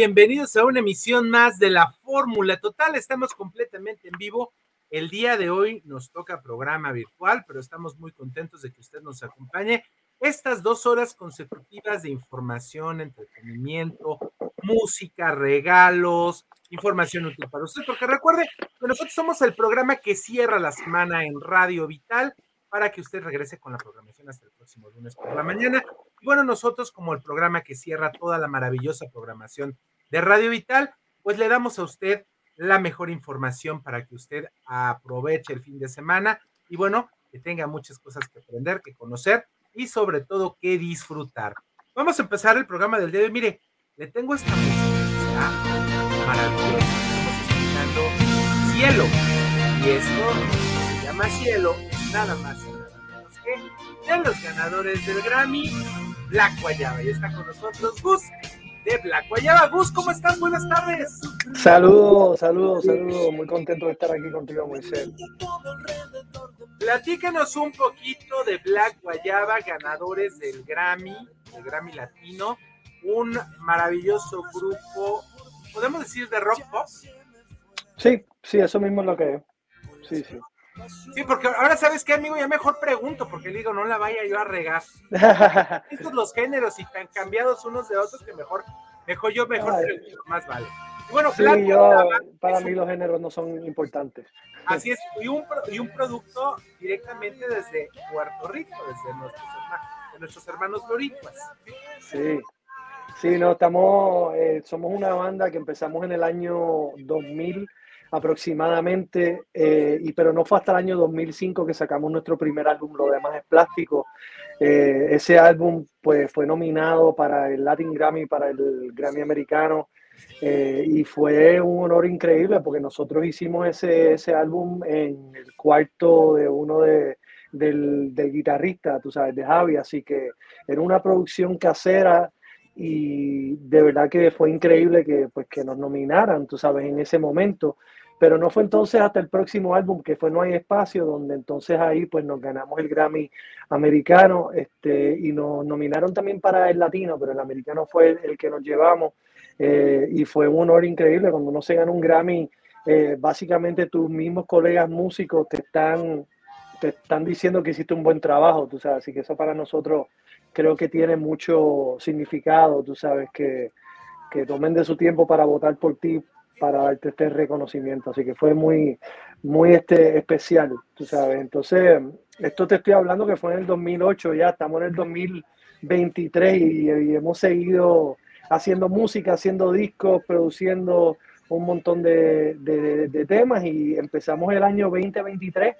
bienvenidos a una emisión más de la Fórmula Total. Estamos completamente en vivo. El día de hoy nos toca programa virtual, pero estamos muy contentos de que usted nos acompañe estas dos horas consecutivas de información, entretenimiento, música, regalos, información útil para usted, porque recuerde que nosotros somos el programa que cierra la semana en Radio Vital para que usted regrese con la programación hasta el próximo lunes por la mañana. Y bueno, nosotros como el programa que cierra toda la maravillosa programación de Radio Vital, pues le damos a usted la mejor información para que usted aproveche el fin de semana y bueno, que tenga muchas cosas que aprender, que conocer y sobre todo que disfrutar. Vamos a empezar el programa del día de hoy. Mire, le tengo esta música maravillosa. Estamos escuchando Cielo. Y esto se llama Cielo, nada más y nada menos que de los ganadores del Grammy, Black Guayaba. Y está con nosotros Gus de Black Guayaba. Gus, ¿cómo están? Buenas tardes. Saludos, saludos, saludos. Muy contento de estar aquí contigo, Moisés. Platícanos un poquito de Black Guayaba, ganadores del Grammy, del Grammy Latino, un maravilloso grupo, podemos decir de rock pop. Sí, sí, eso mismo es lo que es. Sí, sí. Sí, porque ahora sabes qué, amigo, ya mejor pregunto, porque digo, no la vaya yo a regar. Estos los géneros y tan cambiados unos de otros que mejor, mejor yo mejor pregunto, más vale. bueno, sí, yo, para mí los géneros no son importantes. Así es, y un, y un producto directamente desde Puerto Rico, desde nuestros hermanos, de nuestros hermanos loricuas. Sí, sí, no, estamos, eh, somos una banda que empezamos en el año 2000 aproximadamente, eh, y, pero no fue hasta el año 2005 que sacamos nuestro primer álbum, Lo demás es plástico. Eh, ese álbum pues, fue nominado para el Latin Grammy, para el Grammy americano, eh, y fue un honor increíble porque nosotros hicimos ese, ese álbum en el cuarto de uno de, del, del guitarrista, tú sabes, de Javi, así que era una producción casera y de verdad que fue increíble que, pues, que nos nominaran, tú sabes, en ese momento. Pero no fue entonces hasta el próximo álbum, que fue No hay espacio, donde entonces ahí pues nos ganamos el Grammy americano este, y nos nominaron también para el latino, pero el americano fue el, que nos llevamos eh, y fue un honor increíble cuando uno se gana un Grammy. Eh, básicamente tus mismos colegas músicos te están, te están diciendo que hiciste un buen trabajo, tú sabes, así que eso para nosotros creo que tiene mucho significado, tú sabes, que, que tomen de su tiempo para votar por ti, para darte este reconocimiento. Así que fue muy, muy este, especial, tú sabes. Entonces, esto te estoy hablando que fue en el 2008, ya estamos en el 2023 y, hemos seguido haciendo música, haciendo discos, produciendo un montón de, de, temas y empezamos el año 2023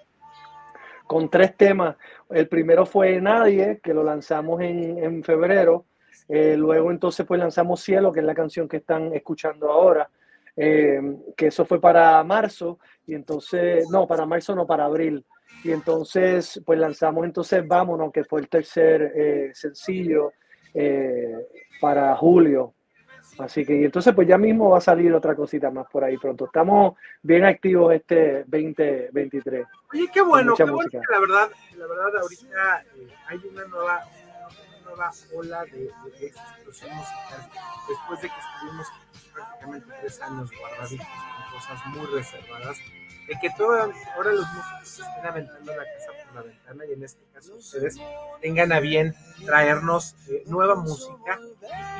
con tres temas. El primero fue Nadie, que lo lanzamos en, en febrero. Eh, luego entonces pues lanzamos Cielo, que es la canción que están escuchando ahora. Eh, que eso fue para marzo, y entonces, no, para marzo no, para abril. Y entonces, pues lanzamos entonces Vámonos, que fue el tercer eh, sencillo eh, para julio. Así que, y entonces, pues ya mismo va a salir otra cosita más por ahí pronto. Estamos bien activos este 2023. Oye, qué bueno, qué bueno que la verdad, la verdad, ahorita hay una nueva, una nueva ola de, de, explosión musical. Después de que estuvimos prácticamente tres años guardaditos con cosas muy reservadas, de que todo, ahora los músicos estén aventando la casa por la ventana y en este caso ustedes tengan a bien traernos eh, nueva música.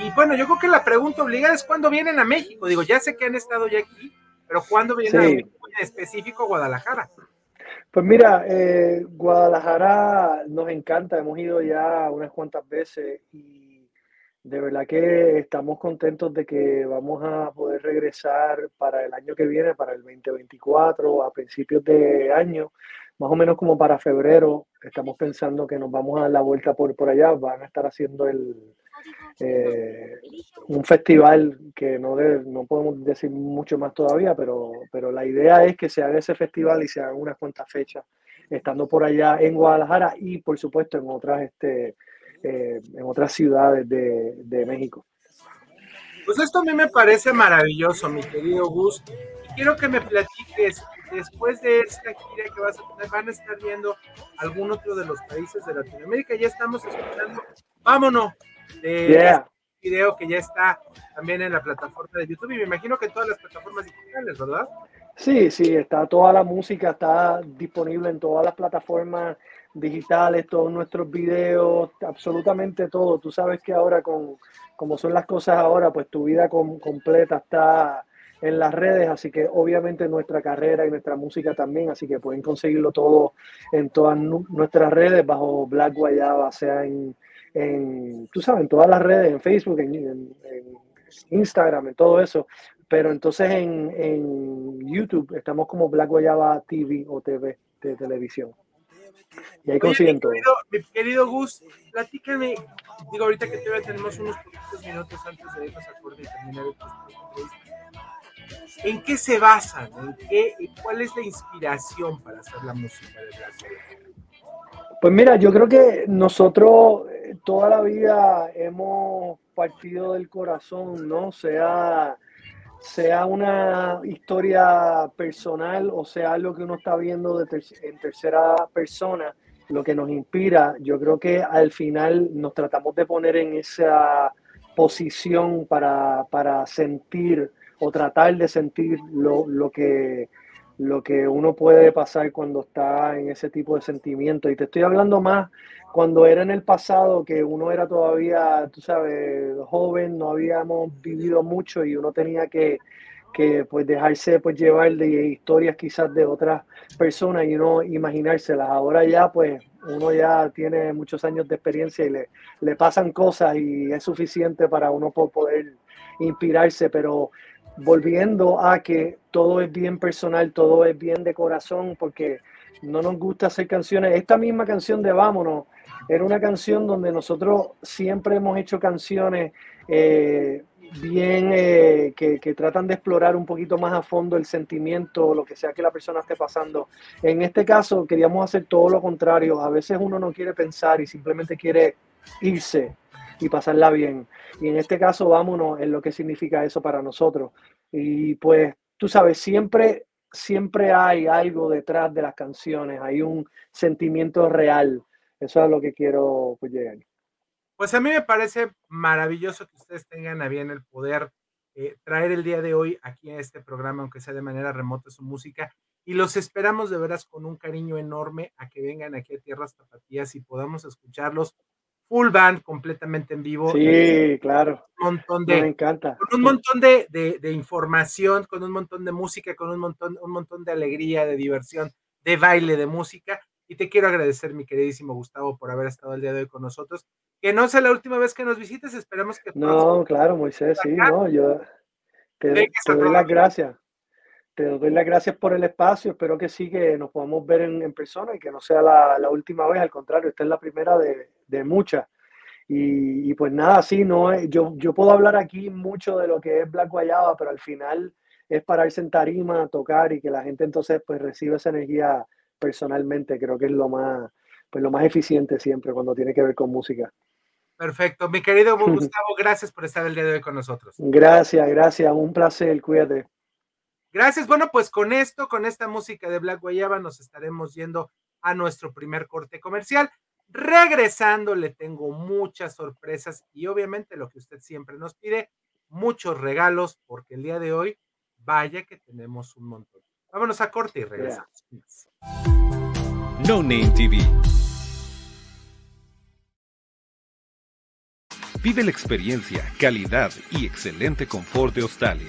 Y bueno, yo creo que la pregunta obligada es cuándo vienen a México. Digo, ya sé que han estado ya aquí, pero ¿cuándo vienen a México en específico Guadalajara? Pues mira, eh, Guadalajara nos encanta, hemos ido ya unas cuantas veces y de verdad que estamos contentos de que vamos a poder regresar para el año que viene, para el 2024, a principios de año, más o menos como para febrero. Estamos pensando que nos vamos a dar la vuelta por, por allá. Van a estar haciendo el, eh, un festival que no, no podemos decir mucho más todavía, pero, pero la idea es que se haga ese festival y se hagan unas cuantas fechas, estando por allá en Guadalajara y por supuesto en otras este, eh, en otras ciudades de, de, México. Pues esto a mí me parece maravilloso, mi querido Gus. Y quiero que me platiques, después de esta gira que vas a tener, van a estar viendo algún otro de los países de Latinoamérica. Ya estamos escuchando, vámonos, de video que ya está también en la plataforma de YouTube y me imagino que en todas las plataformas digitales, ¿verdad? Sí, sí, está toda la música, está disponible en todas las plataformas digitales, todos nuestros videos, absolutamente todo. Tú sabes que ahora con como son las cosas ahora, pues tu vida completa está en las redes, así que obviamente nuestra carrera y nuestra música también, así que pueden conseguirlo todo en todas nuestras redes bajo Black Guayaba, sea en, en tú sabes, en todas las redes, en Facebook, en, Instagram, en todo eso. Pero entonces en, en YouTube estamos como Black Guayaba TV o TV de televisión. Y ahí consiguen mi querido, Mi querido Gus, platícame, digo ahorita que todavía tenemos unos poquitos minutos antes de irnos a corte y terminar ¿En qué se basan? ¿En qué, ¿Cuál es la inspiración para hacer la música de Black Pues mira, yo creo que nosotros eh, toda la vida hemos partido del corazón, ¿no? Sea sea una historia personal o sea algo que uno está viendo de en tercera persona, lo que nos inspira, yo creo que al final nos tratamos de poner en esa posición para, para sentir o tratar de sentir lo, lo, que, lo que uno puede pasar cuando está en ese tipo de sentimiento. Y te estoy hablando más cuando era en el pasado, que uno era todavía, tú sabes, joven, no habíamos vivido mucho y uno tenía que, que pues dejarse pues llevar de historias quizás de otras personas y no imaginárselas. Ahora ya pues uno ya tiene muchos años de experiencia y le, le pasan cosas y es suficiente para uno poder inspirarse, pero volviendo a que todo es bien personal, todo es bien de corazón, porque no nos gusta hacer canciones. Esta misma canción de Vámonos era una canción donde nosotros siempre hemos hecho canciones eh, bien eh, que, tratan de explorar un poquito más a fondo el sentimiento o lo que sea que la persona esté pasando. En este caso queríamos hacer todo lo contrario. A veces uno no quiere pensar y simplemente quiere irse y pasarla bien. Y en este caso, vámonos en lo que significa eso para nosotros. Y pues, tú sabes, siempre siempre hay algo detrás de las canciones, hay un sentimiento real. Eso es lo que quiero pues, llegar. Pues a mí me parece maravilloso que ustedes tengan a bien el poder eh, traer el día de hoy aquí a este programa, aunque sea de manera remota, su música. Y los esperamos de veras con un cariño enorme a que vengan aquí a Tierras Tapatías y podamos escucharlos full band completamente en vivo. Sí, claro. Un montón de, me encanta. Con un montón de, de, información, con un montón de música, con un montón, un montón de alegría, de diversión, de baile, de música. Y te quiero agradecer, mi queridísimo Gustavo, por haber estado el día de hoy con nosotros. Que no sea la última vez que nos visites, esperamos que... No, claro, Moisés, sí, no, yo te, doy las gracias. Te doy las gracias por el espacio, espero que sí, que nos podamos ver en, persona y que no sea la, la, última vez, al contrario, esta es la primera de, de muchas. Y, y, pues nada, sí, no, yo, yo puedo hablar aquí mucho de lo que es Black Guayaba, pero al final es pararse en tarima, tocar y que la gente entonces pues reciba esa energía personalmente creo que es lo más, pues lo más eficiente siempre cuando tiene que ver con música. Perfecto. Mi querido Gustavo, gracias por estar el día de hoy con nosotros. Gracias, gracias. Un placer. Cuídate. Gracias. Bueno, pues con esto, con esta música de Black Guayaba, nos estaremos yendo a nuestro primer corte comercial. Regresando, le tengo muchas sorpresas y obviamente lo que usted siempre nos pide, muchos regalos, porque el día de hoy, vaya que tenemos un montón. Vámonos a corte y regresamos. No Name TV. Vive la experiencia, calidad y excelente confort de Australia.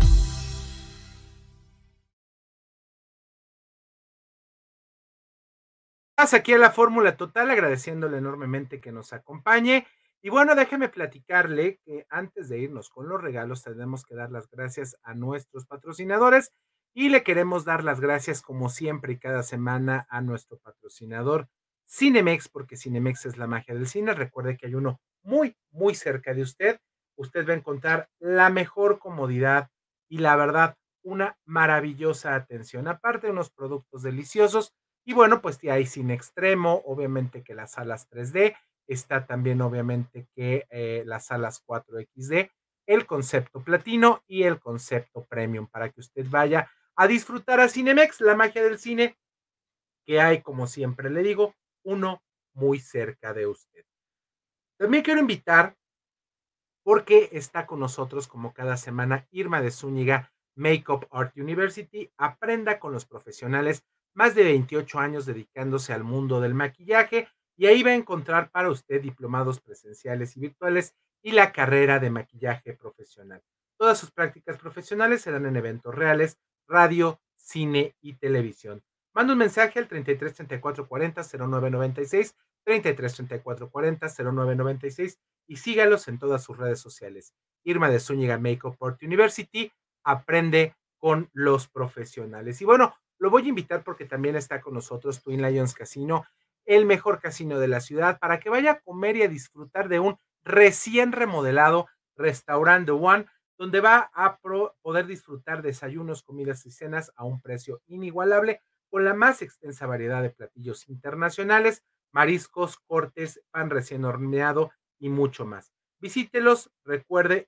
aquí a la Fórmula Total, agradeciéndole enormemente que nos acompañe. Y bueno, déjeme platicarle que antes de irnos con los regalos, tenemos que dar las gracias a nuestros patrocinadores y le queremos dar las gracias como siempre y cada semana a nuestro patrocinador Cinemex, porque Cinemex es la magia del cine. Recuerde que hay uno muy, muy cerca de usted. Usted va a encontrar la mejor comodidad y la verdad, una maravillosa atención. Aparte unos productos deliciosos, y bueno, pues hay cine extremo, obviamente que las salas 3D, está también obviamente que eh, las salas 4XD, el concepto platino y el concepto premium para que usted vaya a disfrutar a Cinemex, la magia del cine, que hay, como siempre le digo, uno muy cerca de usted. También quiero invitar, porque está con nosotros como cada semana Irma de Zúñiga, Makeup Art University, aprenda con los profesionales más de 28 años dedicándose al mundo del maquillaje y ahí va a encontrar para usted diplomados presenciales y virtuales y la carrera de maquillaje profesional. Todas sus prácticas profesionales serán en eventos reales, radio, cine y televisión. Manda un mensaje al 33 34 40 0996, 33 34 40 0996 y sígalos en todas sus redes sociales. Irma de Zúñiga Makeup Art University aprende con los profesionales. Y bueno, lo voy a invitar porque también está con nosotros Twin Lions Casino, el mejor casino de la ciudad, para que vaya a comer y a disfrutar de un recién remodelado restaurante One, donde va a poder disfrutar desayunos, comidas y cenas a un precio inigualable, con la más extensa variedad de platillos internacionales, mariscos, cortes, pan recién horneado y mucho más. Visítelos, recuerde,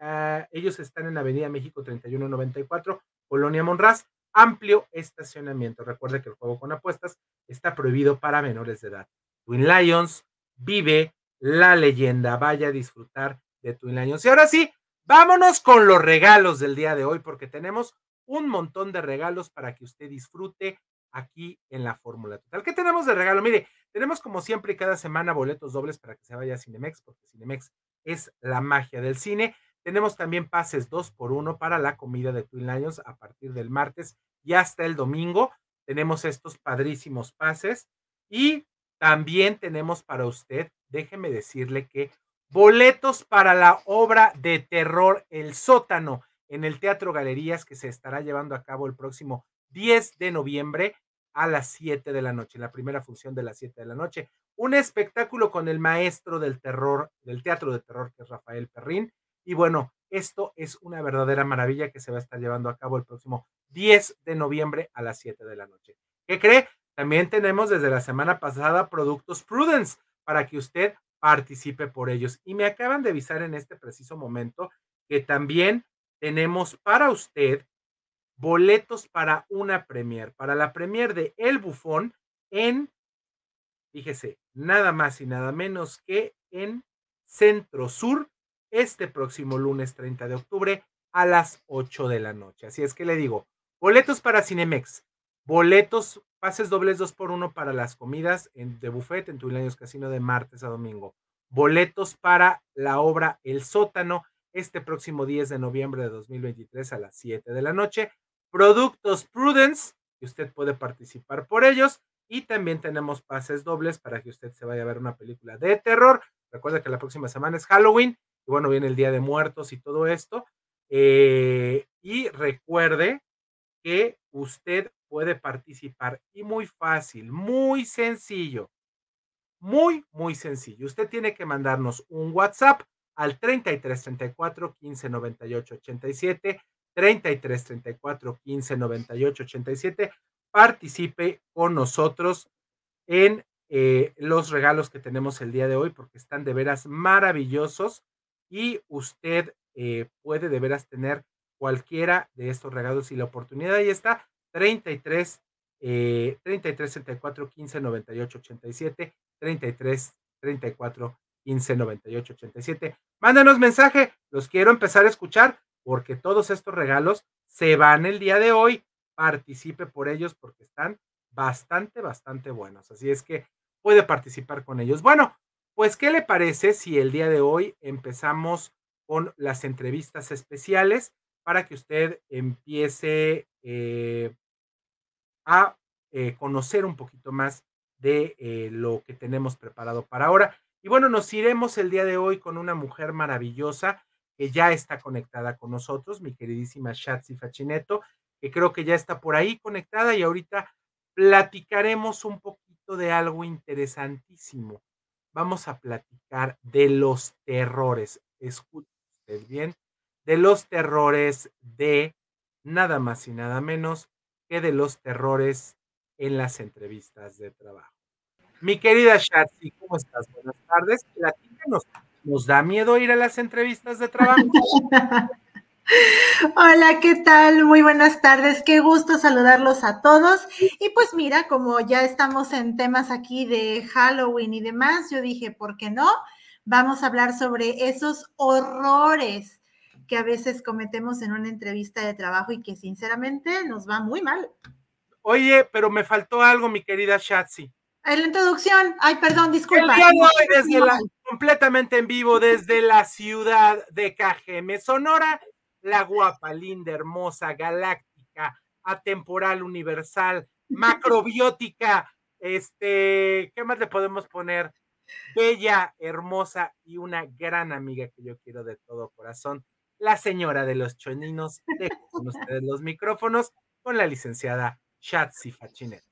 ah, ellos están en Avenida México 3194, Colonia Monraz, amplio estacionamiento. Recuerde que el juego con apuestas está prohibido para menores de edad. Twin Lions vive la leyenda. Vaya a disfrutar de Twin Lions. Y ahora sí, vámonos con los regalos del día de hoy, porque tenemos un montón de regalos para que usted disfrute aquí en la Fórmula Total. ¿Qué tenemos de regalo? Mire, tenemos como siempre y cada semana boletos dobles para que se vaya a Cinemex, porque Cinemex es la magia del cine. Tenemos también pases dos por uno para la comida de Twin Lions a partir del martes y hasta el domingo. Tenemos estos padrísimos pases y también tenemos para usted, déjeme decirle que boletos para la obra de terror El sótano en el Teatro Galerías que se estará llevando a cabo el próximo 10 de noviembre a las 7 de la noche, la primera función de las 7 de la noche. Un espectáculo con el maestro del terror, del teatro de terror, que es Rafael Perrín, y bueno, esto es una verdadera maravilla que se va a estar llevando a cabo el próximo 10 de noviembre a las 7 de la noche. ¿Qué cree? También tenemos desde la semana pasada productos Prudence para que usted participe por ellos. Y me acaban de avisar en este preciso momento que también tenemos para usted boletos para una premier, para la premier de El Bufón en, fíjese, nada más y nada menos que en Centro Sur este próximo lunes 30 de octubre a las 8 de la noche. Así es que le digo, boletos para Cinemex, boletos, pases dobles 2 por 1 para las comidas en, de buffet en Tuilaños Casino de martes a domingo, boletos para la obra El sótano este próximo 10 de noviembre de 2023 a las 7 de la noche, productos Prudence, que usted puede participar por ellos, y también tenemos pases dobles para que usted se vaya a ver una película de terror. Recuerda que la próxima semana es Halloween bueno, viene el Día de Muertos y todo esto. Eh, y recuerde que usted puede participar y muy fácil, muy sencillo. Muy, muy sencillo. Usted tiene que mandarnos un WhatsApp al 33 34 15 98 87, 33 34 15 98 87. Participe con nosotros en eh, los regalos que tenemos el día de hoy porque están de veras maravillosos y usted eh, puede de veras tener cualquiera de estos regalos y la oportunidad ahí está 33 eh, 33 34 15 98 87 33 34 15 98 87 mándanos mensaje los quiero empezar a escuchar porque todos estos regalos se van el día de hoy. Participe por ellos porque están bastante bastante buenos. Así es que puede participar con ellos. Bueno pues qué le parece si el día de hoy empezamos con las entrevistas especiales para que usted empiece eh, a eh, conocer un poquito más de eh, lo que tenemos preparado para ahora. Y bueno, nos iremos el día de hoy con una mujer maravillosa que ya está conectada con nosotros, mi queridísima Shatsi Fachineto, que creo que ya está por ahí conectada y ahorita platicaremos un poquito de algo interesantísimo. Vamos a platicar de los terrores. Escuche usted bien, de los terrores de nada más y nada menos que de los terrores en las entrevistas de trabajo. Mi querida Shatsi, ¿cómo estás? Buenas tardes. Platícanos, ¿nos da miedo ir a las entrevistas de trabajo? Hola, ¿qué tal? Muy buenas tardes. Qué gusto saludarlos a todos. Y pues mira, como ya estamos en temas aquí de Halloween y demás, yo dije, ¿por qué no? Vamos a hablar sobre esos horrores que a veces cometemos en una entrevista de trabajo y que sinceramente nos va muy mal. Oye, pero me faltó algo, mi querida Shatsi. En la introducción, ay, perdón, disculpa. El día de hoy, desde la, completamente en vivo desde la ciudad de Cajeme, Sonora, la guapa, linda, hermosa, galáctica, atemporal, universal, macrobiótica, este, ¿qué más le podemos poner? Bella, hermosa y una gran amiga que yo quiero de todo corazón la señora de los choninos, dejo con ustedes los micrófonos con la licenciada Shatsi Fachinet.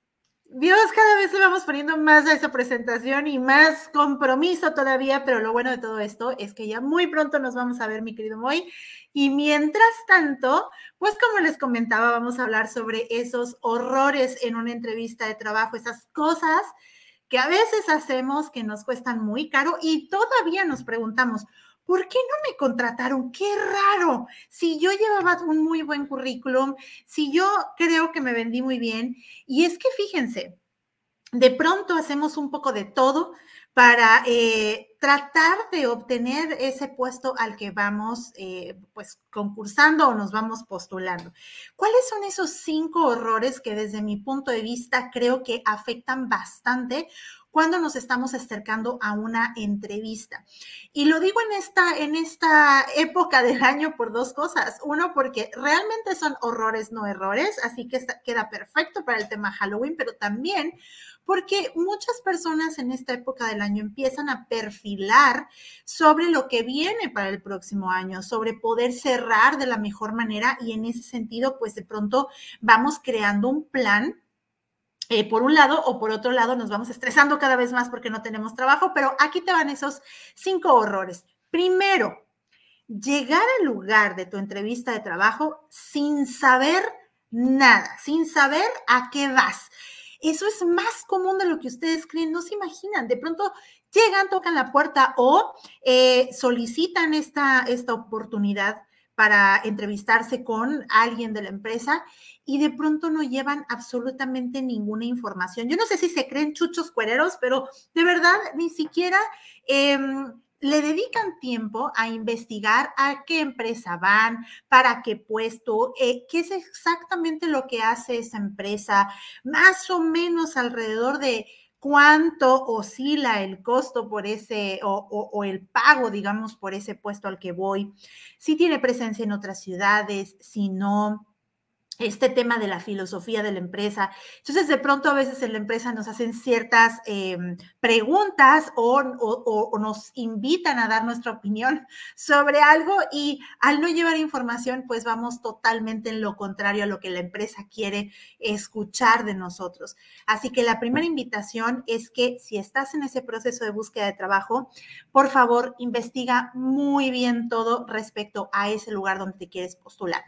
Dios, cada vez le vamos poniendo más a esa presentación y más compromiso todavía, pero lo bueno de todo esto es que ya muy pronto nos vamos a ver, mi querido Moy. Y mientras tanto, pues como les comentaba, vamos a hablar sobre esos horrores en una entrevista de trabajo, esas cosas que a veces hacemos que nos cuestan muy caro y todavía nos preguntamos, ¿por qué no me contrataron? Qué raro. Si yo llevaba un muy buen currículum, si yo creo que me vendí muy bien, y es que fíjense, de pronto hacemos un poco de todo para eh, tratar de obtener ese puesto al que vamos eh, pues concursando o nos vamos postulando. ¿Cuáles son esos cinco horrores que desde mi punto de vista creo que afectan bastante cuando nos estamos acercando a una entrevista. Y lo digo en esta, en esta época del año por dos cosas. Uno, porque realmente son horrores, no errores, así que queda perfecto para el tema Halloween, pero también porque muchas personas en esta época del año empiezan a perfilar sobre lo que viene para el próximo año, sobre poder cerrar de la mejor manera y en ese sentido, pues de pronto vamos creando un plan eh, por un lado o por otro lado nos vamos estresando cada vez más porque no tenemos trabajo, pero aquí te van esos cinco horrores. Primero, llegar al lugar de tu entrevista de trabajo sin saber nada, sin saber a qué vas. Eso es más común de lo que ustedes creen, no se imaginan. De pronto llegan, tocan la puerta o eh, solicitan esta, esta oportunidad para entrevistarse con alguien de la empresa y de pronto no llevan absolutamente ninguna información. Yo no sé si se creen chuchos cuereros, pero de verdad ni siquiera em, le dedican tiempo a investigar a qué empresa van, para qué puesto, eh, qué es exactamente lo que hace esa empresa, más o menos alrededor de cuánto oscila el costo por ese o, o, el pago, digamos, por ese puesto al que voy, si tiene presencia en otras ciudades, si no, este tema de la filosofía de la empresa. Entonces, de pronto a veces en la empresa nos hacen ciertas em, preguntas o, nos invitan a dar nuestra opinión sobre algo y al no llevar información, pues vamos totalmente en lo contrario a lo que la empresa quiere escuchar de nosotros. Así que la primera invitación es que si estás en ese proceso de búsqueda de trabajo, por favor, investiga muy bien todo respecto a ese lugar donde te quieres postular.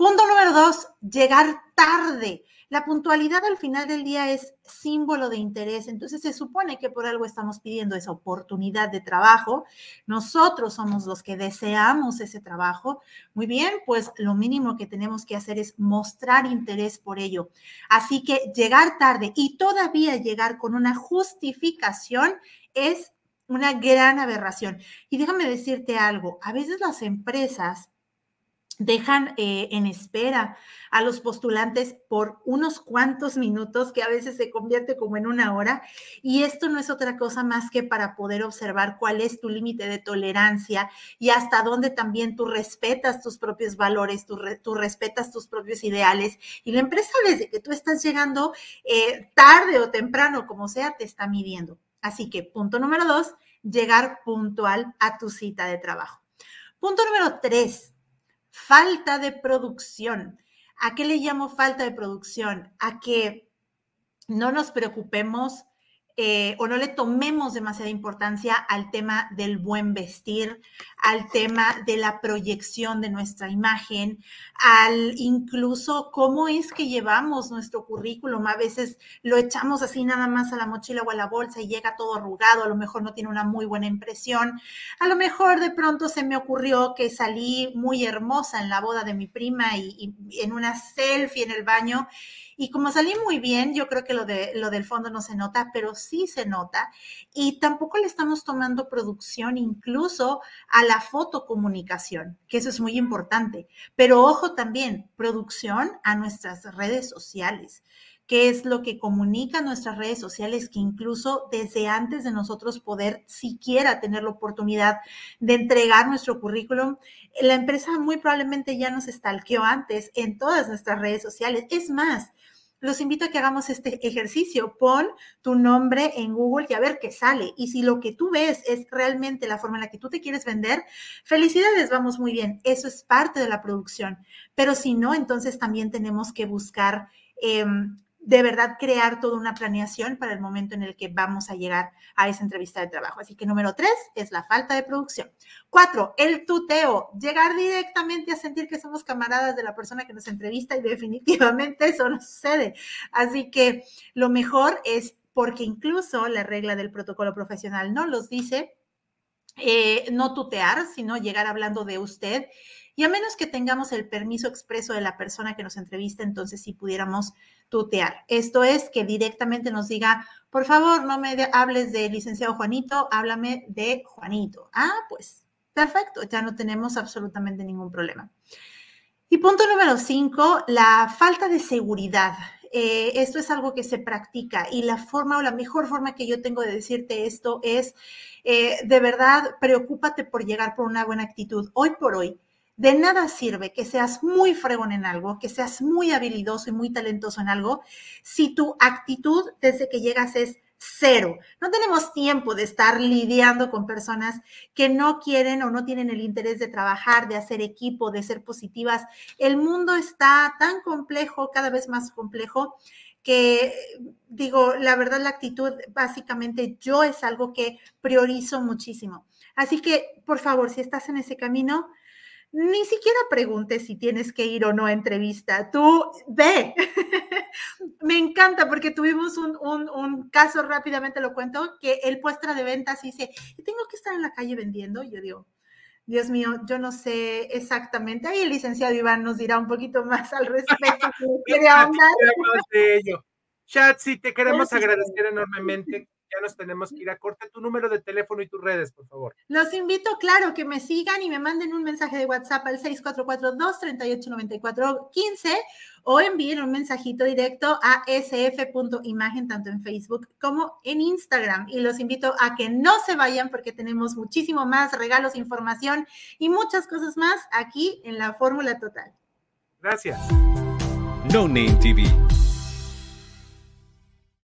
Punto número dos, llegar tarde. La puntualidad al final del día es símbolo de interés, entonces se supone que por algo estamos pidiendo esa oportunidad de trabajo. Nosotros somos los que deseamos ese trabajo. Muy bien, pues lo mínimo que tenemos que hacer es mostrar interés por ello. Así que llegar tarde y todavía llegar con una justificación es una gran aberración. Y déjame decirte algo, a veces las empresas dejan eh, en espera a los postulantes por unos cuantos minutos, que a veces se convierte como en una hora. Y esto no es otra cosa más que para poder observar cuál es tu límite de tolerancia y hasta dónde también tú respetas tus propios valores, tú, respetas tus propios ideales. Y la empresa desde que tú estás llegando eh, tarde o temprano, como sea, te está midiendo. Así que punto número dos, llegar puntual a tu cita de trabajo. Punto número tres, falta de producción. ¿A qué le llamo falta de producción? A que no nos preocupemos eh, o no le tomemos demasiada importancia al tema del buen vestir, al tema de la proyección de nuestra imagen, al incluso cómo es que llevamos nuestro currículum. A veces lo echamos así nada más a la mochila o a la bolsa y llega todo arrugado, a lo mejor no tiene una muy buena impresión. A lo mejor de pronto se me ocurrió que salí muy hermosa en la boda de mi prima y, y en una selfie en el baño y como salí muy bien, yo creo que lo, de, lo del fondo no se nota, pero sí se nota. Y tampoco le estamos tomando producción incluso a la fotocomunicación, que eso es muy importante. Pero ojo también, producción a nuestras redes sociales qué es lo que comunican nuestras redes sociales, que incluso desde antes de nosotros poder siquiera tener la oportunidad de entregar nuestro currículum, la empresa muy probablemente ya nos estalqueó antes en todas nuestras redes sociales. Es más, los invito a que hagamos este ejercicio. Pon tu nombre en Google y a ver qué sale. Y si lo que tú ves es realmente la forma en la que tú te quieres vender, felicidades, vamos muy bien. Eso es parte de la producción. Pero si no, entonces también tenemos que buscar em, de verdad crear toda una planeación para el momento en el que vamos a llegar a esa entrevista de trabajo. Así que número tres es la falta de producción. Cuatro, el tuteo, llegar directamente a sentir que somos camaradas de la persona que nos entrevista y definitivamente eso no sucede. Así que lo mejor es porque incluso la regla del protocolo profesional no los dice, eh, no tutear, sino llegar hablando de usted y a menos que tengamos el permiso expreso de la persona que nos entrevista, entonces sí pudiéramos tutear. Esto es que directamente nos diga, por favor, no me hables de licenciado Juanito, háblame de Juanito. Ah, pues perfecto, ya no tenemos absolutamente ningún problema. Y punto número cinco, la falta de seguridad. Eh, esto es algo que se practica y la forma o la mejor forma que yo tengo de decirte esto es, eh, de verdad, preocúpate por llegar por una buena actitud. Hoy por hoy, de nada sirve que seas muy fregón en algo, que seas muy habilidoso y muy talentoso en algo, si tu actitud desde que llegas es cero. No tenemos tiempo de estar lidiando con personas que no quieren o no tienen el interés de trabajar, de hacer equipo, de ser positivas. El mundo está tan complejo, cada vez más complejo, que digo, la verdad, la actitud, básicamente yo es algo que priorizo muchísimo. Así que, por favor, si estás en ese camino, ni siquiera preguntes si tienes que ir o no a entrevista. Tú ve. Me encanta porque tuvimos un, caso, rápidamente lo cuento, que el puestra de ventas dice, tengo que estar en la calle vendiendo. Y yo digo, Dios mío, yo no sé exactamente. Ahí el licenciado Iván nos dirá un poquito más al respecto. Chatsi, te queremos agradecer enormemente ya nos tenemos que ir a corte. Tu número de teléfono y tus redes, por favor. Los invito, claro, que me sigan y me manden un mensaje de WhatsApp al 644-238-9415 o envíen un mensajito directo a sf.imagen, tanto en Facebook como en Instagram. Y los invito a que no se vayan porque tenemos muchísimo más regalos, información y muchas cosas más aquí en la Fórmula Total. Gracias. No Name TV.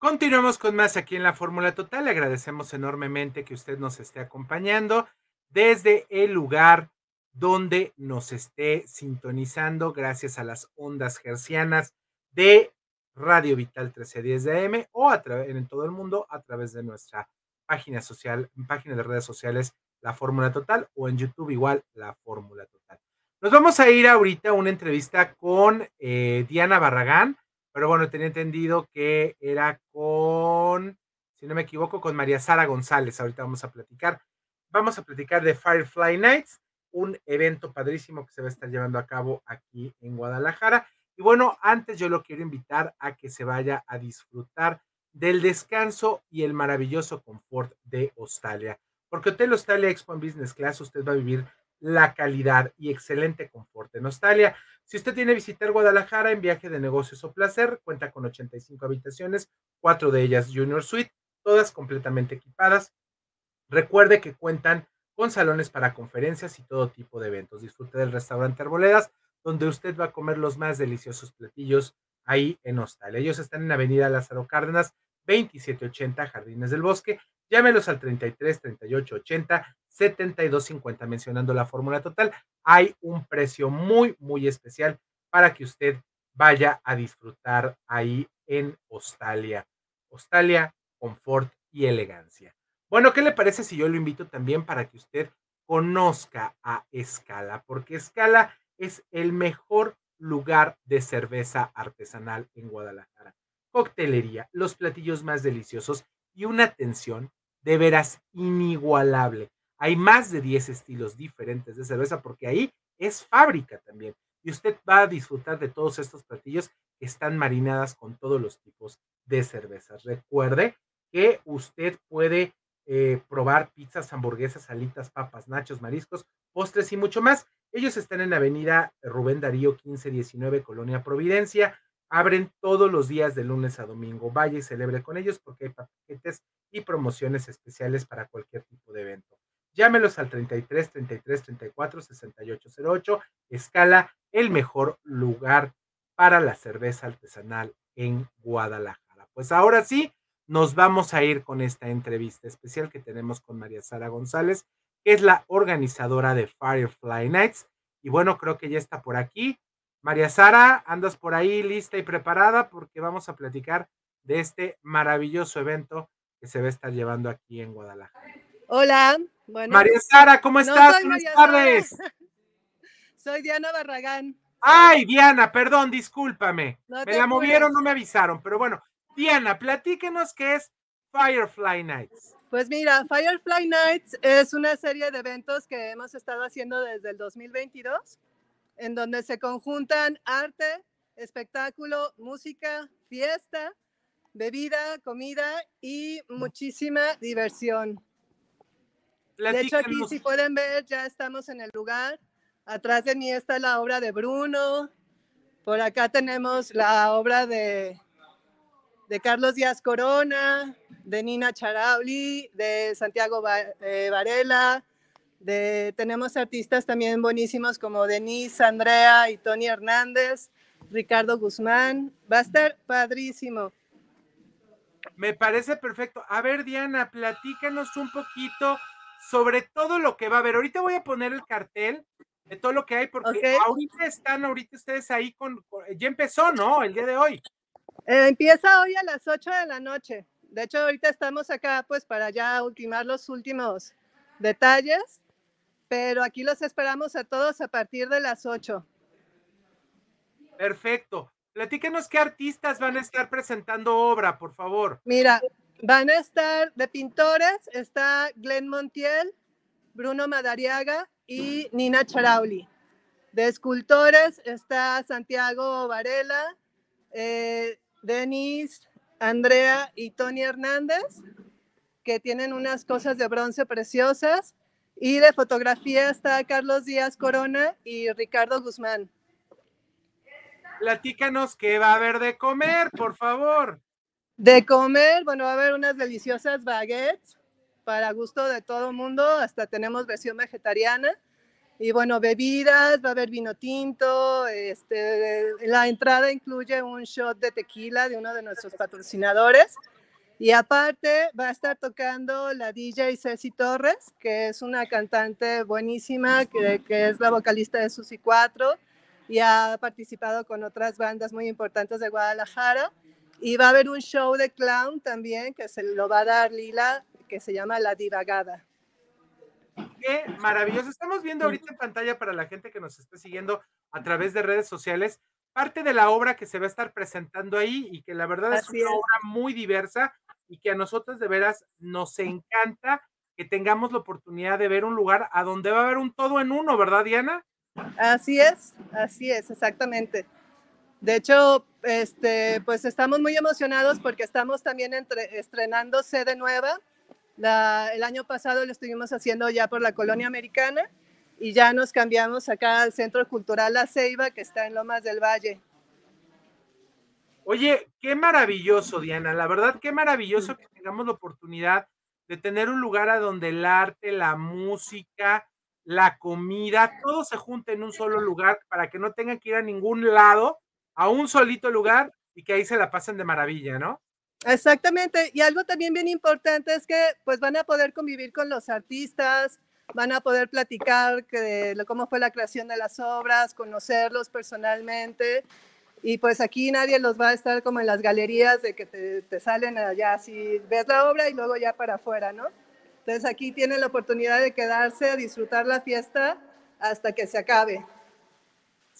Continuamos con más aquí en la Fórmula Total. Le agradecemos enormemente que usted nos esté acompañando desde el lugar donde nos esté sintonizando gracias a las ondas hercianas de Radio Vital 1310 de AM o a en todo el mundo a través de nuestra página social, página de redes sociales La Fórmula Total o en YouTube igual La Fórmula Total. Nos vamos a ir ahorita a una entrevista con eh, Diana Barragán pero bueno, tenía entendido que era con, si no me equivoco, con María Sara González. Ahorita vamos a platicar. Vamos a platicar de Firefly Nights, un evento padrísimo que se va a estar llevando a cabo aquí en Guadalajara. Y bueno, antes yo lo quiero invitar a que se vaya a disfrutar del descanso y el maravilloso confort de Australia. Porque Hotel Australia Expo en Business Class usted va a vivir la calidad y excelente confort en Australia. Si usted tiene visitar Guadalajara en viaje de negocios o placer, cuenta con 85 habitaciones, cuatro de ellas Junior Suite, todas completamente equipadas. Recuerde que cuentan con salones para conferencias y todo tipo de eventos. Disfrute del restaurante Arboledas, donde usted va a comer los más deliciosos platillos ahí en Hostal. Ellos están en Avenida Lázaro Cárdenas, 2780 Jardines del Bosque. Llámelos al 33 38 80 72.50 mencionando la fórmula total. Hay un precio muy, muy especial para que usted vaya a disfrutar ahí en Australia. Australia, confort y elegancia. Bueno, ¿qué le parece si yo lo invito también para que usted conozca a Escala? Porque Escala es el mejor lugar de cerveza artesanal en Guadalajara. Coctelería, los platillos más deliciosos y una atención de veras inigualable. Hay más de 10 estilos diferentes de cerveza porque ahí es fábrica también. Y usted va a disfrutar de todos estos platillos que están marinadas con todos los tipos de cervezas. Recuerde que usted puede eh, probar pizzas, hamburguesas, salitas, papas, nachos, mariscos, postres y mucho más. Ellos están en Avenida Rubén Darío 1519, Colonia Providencia. Abren todos los días de lunes a domingo. Vaya y celebre con ellos porque hay paquetes y promociones especiales para cualquier tipo de evento. Llámelos al 33 33 34 68 08. Escala, el mejor lugar para la cerveza artesanal en Guadalajara. Pues ahora sí, nos vamos a ir con esta entrevista especial que tenemos con María Sara González, que es la organizadora de Firefly Nights. Y bueno, creo que ya está por aquí. María Sara, andas por ahí lista y preparada porque vamos a platicar de este maravilloso evento que se va a estar llevando aquí en Guadalajara. Hola, bueno. María Sara, ¿cómo estás? Buenas tardes. Soy Diana Barragán. Ay, Diana, perdón, discúlpame. me la movieron, no me avisaron, pero bueno. Diana, platíquenos qué es Firefly Nights. Pues mira, Firefly Nights es una serie de eventos que hemos estado haciendo desde el 2022, en donde se conjuntan arte, espectáculo, música, fiesta, bebida, comida y muchísima diversión. De hecho, aquí si pueden ver, ya estamos en el lugar. Atrás de mí está la obra de Bruno. Por acá tenemos la obra de, de Carlos Díaz Corona, de Nina Charauli, de Santiago eh, Varela. De, tenemos artistas también buenísimos como Denise, Andrea y Tony Hernández, Ricardo Guzmán. Va a estar padrísimo. Me parece perfecto. A ver, Diana, platícanos un poquito sobre todo lo que va a haber. Ahorita voy a poner el cartel de todo lo que hay, porque ahorita están, ahorita ustedes ahí con, ya empezó, ¿no? El día de hoy. Eh, empieza hoy a las 8 de la noche. De hecho, ahorita estamos acá pues para ya ultimar los últimos detalles, pero aquí los esperamos a todos a partir de las 8. Perfecto. Platíquenos qué artistas van a estar presentando obra, por favor. Mira, Van a estar de pintores, está Glenn Montiel, Bruno Madariaga y Nina Charauli. De escultores está Santiago Varela, eh, Denis, Andrea y Tony Hernández, que tienen unas cosas de bronce preciosas. Y de fotografía está Carlos Díaz Corona y Ricardo Guzmán. Platícanos qué va a haber de comer, por favor. De comer, bueno, va a haber unas deliciosas baguettes para gusto de todo mundo, hasta tenemos versión vegetariana. Y bueno, bebidas, va a haber vino tinto, este, la entrada incluye un shot de tequila de uno de nuestros patrocinadores. Y aparte va a estar tocando la DJ Ceci Torres, que es una cantante buenísima, que, es la vocalista de Susi 4 y ha participado con otras bandas muy importantes de Guadalajara. Y va a haber un show de clown también que se lo va a dar Lila, que se llama La Divagada. Qué maravilloso. Estamos viendo ahorita en pantalla para la gente que nos esté siguiendo a través de redes sociales parte de la obra que se va a estar presentando ahí y que la verdad es una obra muy diversa y que a nosotros de veras nos encanta que tengamos la oportunidad de ver un lugar a donde va a haber un todo en uno, ¿verdad, Diana? Así es, así es, exactamente. De hecho, este, pues estamos muy emocionados porque estamos también estrenando sede nueva. el año pasado lo estuvimos haciendo ya por la colonia americana y ya nos cambiamos acá al Centro Cultural La Ceiba, que está en Lomas del Valle. Oye, qué maravilloso, Diana. La verdad, qué maravilloso que tengamos la oportunidad de tener un lugar a donde el arte, la música, la comida, todo se junte en un solo lugar para que no tengan que ir a ningún lado a un solito lugar y que ahí se la pasen de maravilla, ¿no? Exactamente. Y algo también bien importante es que pues van a poder convivir con los artistas, van a poder platicar cómo fue la creación de las obras, conocerlos personalmente. Y pues aquí nadie los va a estar como en las galerías de que te, te salen allá, así ves la obra y luego ya para afuera, ¿no? Entonces aquí tienen la oportunidad de quedarse a disfrutar la fiesta hasta que se acabe.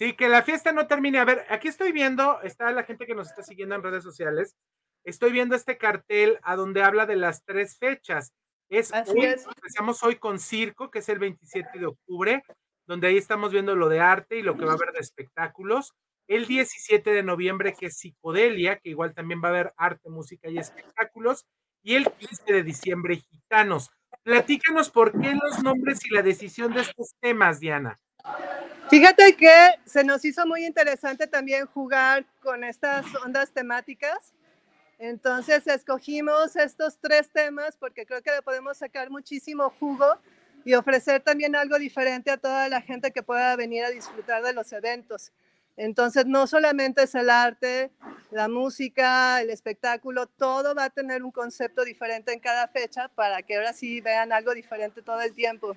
Sí, que la fiesta no termine. A ver, aquí estoy viendo, está la gente que nos está siguiendo en redes sociales. Estoy viendo este cartel a donde habla de las tres fechas. Es hoy, empezamos hoy con Circo, que es el 27 de octubre, donde ahí estamos viendo lo de arte y lo que va a haber de espectáculos. El 17 de noviembre, que es Psicodelia, que igual también va a haber arte, música y espectáculos. Y el 15 de diciembre, Gitanos. Platícanos por qué los nombres y la decisión de estos temas, Diana. Fíjate que se nos hizo muy interesante también jugar con estas ondas temáticas. Entonces escogimos estos tres temas porque creo que le podemos sacar muchísimo jugo y ofrecer también algo diferente a toda la gente que pueda venir a disfrutar de los eventos. Entonces no solamente es el arte, la música, el espectáculo, todo va a tener un concepto diferente en cada fecha para que ahora sí vean algo diferente todo el tiempo.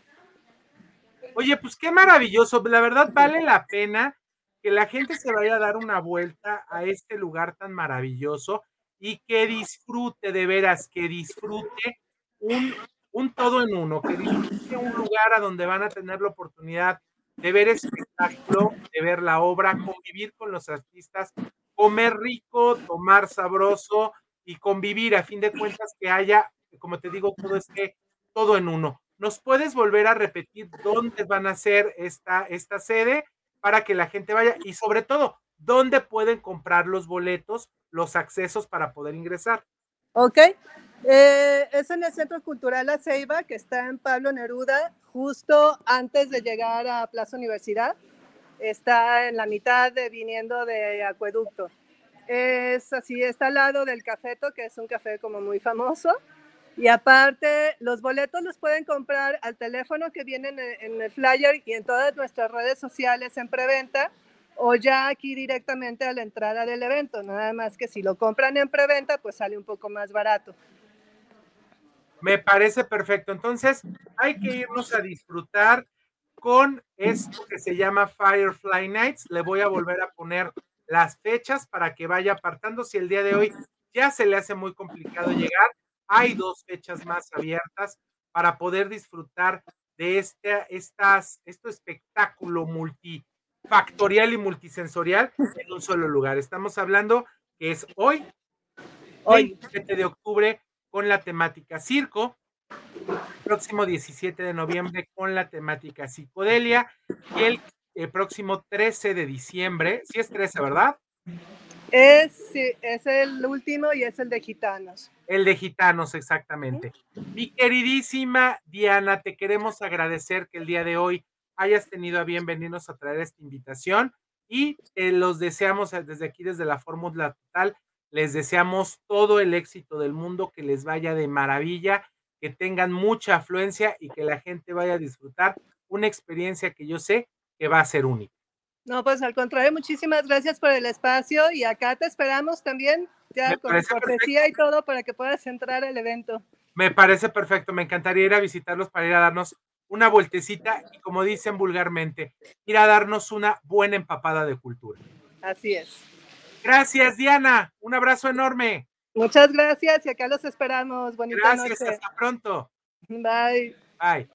Oye, pues qué maravilloso. La verdad vale la pena que la gente se vaya a dar una vuelta a este lugar tan maravilloso y que disfrute de veras, que disfrute un todo en uno, que disfruten un lugar a donde van a tener la oportunidad de ver espectáculo, de ver la obra, convivir con los artistas, comer rico, tomar sabroso y convivir, a fin de cuentas que haya, como te digo, todo este, todo en uno. ¿Nos puedes volver a repetir dónde van a ser esta, esta sede para que la gente vaya? Y sobre todo, ¿dónde pueden comprar los boletos, los accesos para poder ingresar? Ok, eh, es en el Centro Cultural La Ceiba, que está en Pablo Neruda, justo antes de llegar a Plaza Universidad. Está en la mitad de viniendo de Acueducto. Es así, está al lado del Cafeto, que es un café como muy famoso. Y aparte, los boletos los pueden comprar al teléfono que viene en el flyer y en todas nuestras redes sociales en preventa o ya aquí directamente a la entrada del evento. Nada más que si lo compran en preventa, pues sale un poco más barato. Me parece perfecto. Entonces, hay que irnos a disfrutar con esto que se llama Firefly Nights. Le voy a volver a poner las fechas para que vaya apartando. Si el día de hoy ya se le hace muy complicado llegar, hay dos fechas más abiertas para poder disfrutar de este, estas, este espectáculo multifactorial y multisensorial en un solo lugar. Estamos hablando que es hoy, hoy, 7 de octubre, con la temática circo, próximo 17 de noviembre con la temática psicodelia y el, el próximo 13 de diciembre, si es 13, ¿verdad? Es, sí, es el último y es el de gitanos. El de gitanos, exactamente. Mi queridísima Diana, te queremos agradecer que el día de hoy hayas tenido a bien venirnos a traer esta invitación y eh, los deseamos desde aquí, desde la Fórmula Total, les deseamos todo el éxito del mundo, que les vaya de maravilla, que tengan mucha afluencia y que la gente vaya a disfrutar una experiencia que yo sé que va a ser única. No, pues al contrario, muchísimas gracias por el espacio y acá te esperamos también, ya con cortesía y todo, para que puedas entrar al evento. Me parece perfecto, me encantaría ir a visitarlos para ir a darnos una vueltecita y como dicen vulgarmente, ir a darnos una buena empapada de cultura. Así es. Gracias, Diana. Un abrazo enorme. Muchas gracias y acá los esperamos. Bonita gracias, hasta pronto. Bye. Bye.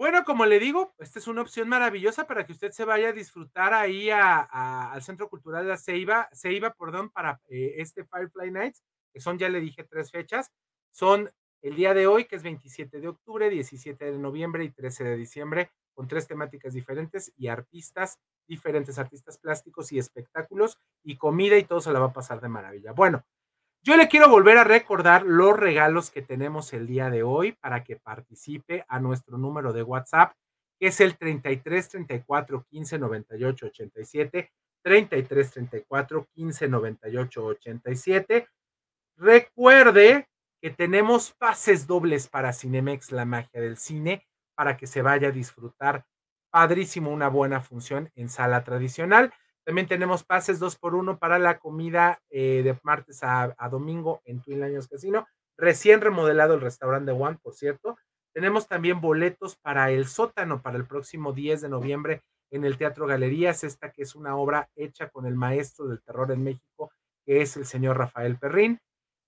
Bueno, como le digo, esta es una opción maravillosa para que usted se vaya a disfrutar ahí al Centro Cultural de Ceiba, Ceiba, perdón, para eh, este Firefly Nights, que son, ya le dije, tres fechas. Son el día de hoy, que es 27 de octubre, 17 de noviembre y 13 de diciembre, con tres temáticas diferentes y artistas diferentes, artistas plásticos y espectáculos y comida y todo se la va a pasar de maravilla. Bueno, yo le quiero volver a recordar los regalos que tenemos el día de hoy para que participe a nuestro número de WhatsApp, que es el 33 34 15 98 87, 33 34 15 98 87. Recuerde que tenemos pases dobles para Cinemex, la magia del cine, para que se vaya a disfrutar padrísimo una buena función en sala tradicional. También tenemos pases dos por uno para la comida eh, de martes a, domingo en Twin Lions Casino. Recién remodelado el restaurante One, por cierto. Tenemos también boletos para el sótano para el próximo 10 de noviembre en el Teatro Galerías, esta que es una obra hecha con el maestro del terror en México, que es el señor Rafael Perrín,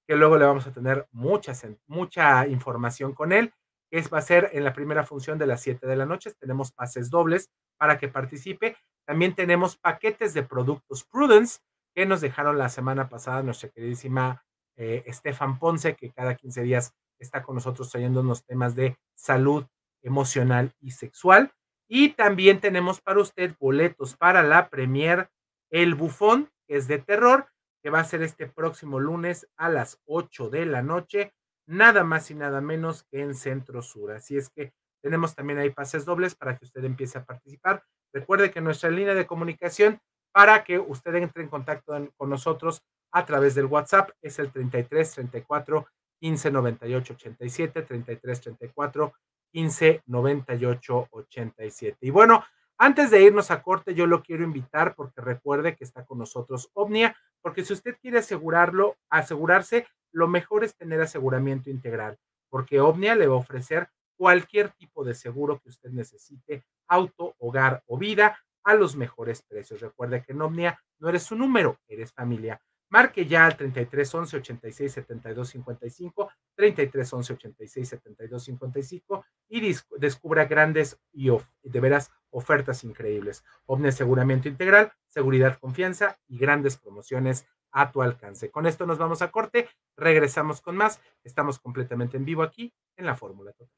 que luego le vamos a tener mucha, mucha información con él. Es, va a ser en la primera función de las 7 de la noche. Tenemos pases dobles para que participe. También tenemos paquetes de productos Prudence que nos dejaron la semana pasada nuestra queridísima eh, Estefan Ponce, que cada 15 días está con nosotros trayendo unos temas de salud emocional y sexual. Y también tenemos para usted boletos para la premier El Bufón, que es de terror, que va a ser este próximo lunes a las 8 de la noche, nada más y nada menos que en Centro Sur. Así es que tenemos también ahí pases dobles para que usted empiece a participar. Recuerde que nuestra línea de comunicación para que usted entre en contacto con nosotros a través del WhatsApp es el 33 34 15 98 87, 33 34 15 98 87. Y bueno, antes de irnos a corte, yo lo quiero invitar porque recuerde que está con nosotros Omnia, porque si usted quiere asegurarlo, asegurarse, lo mejor es tener aseguramiento integral, porque Omnia le va a ofrecer cualquier tipo de seguro que usted necesite, auto, hogar o vida, a los mejores precios. Recuerde que en Omnia no eres un número, eres familia. Marque ya al 33 11 86 72 55, 33 11 86 72 55 y descubra grandes y de veras ofertas increíbles. Omni Aseguramiento Integral, seguridad, confianza y grandes promociones a tu alcance. Con esto nos vamos a corte, regresamos con más. Estamos completamente en vivo aquí en la Fórmula Total.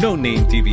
No Name TV.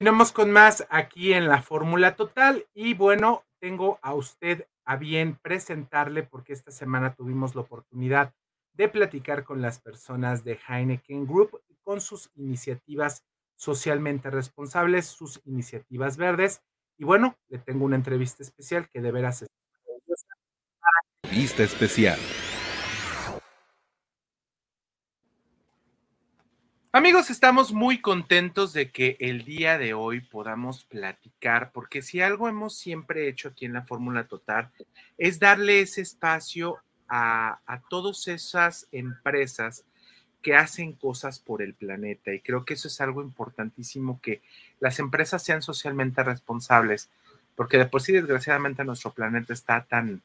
Continuamos con más aquí en la Fórmula Total y bueno, tengo a usted a bien presentarle porque esta semana tuvimos la oportunidad de platicar con las personas de Heineken Group con sus iniciativas socialmente responsables, sus iniciativas verdes. Y bueno, le tengo una entrevista especial que de veras es... Vista especial. Amigos, estamos muy contentos de que el día de hoy podamos platicar, porque si algo hemos siempre hecho aquí en la Fórmula Total es darle ese espacio a, a todas esas empresas que hacen cosas por el planeta. Y creo que eso es algo importantísimo, que las empresas sean socialmente responsables, porque de por sí, desgraciadamente, nuestro planeta está tan,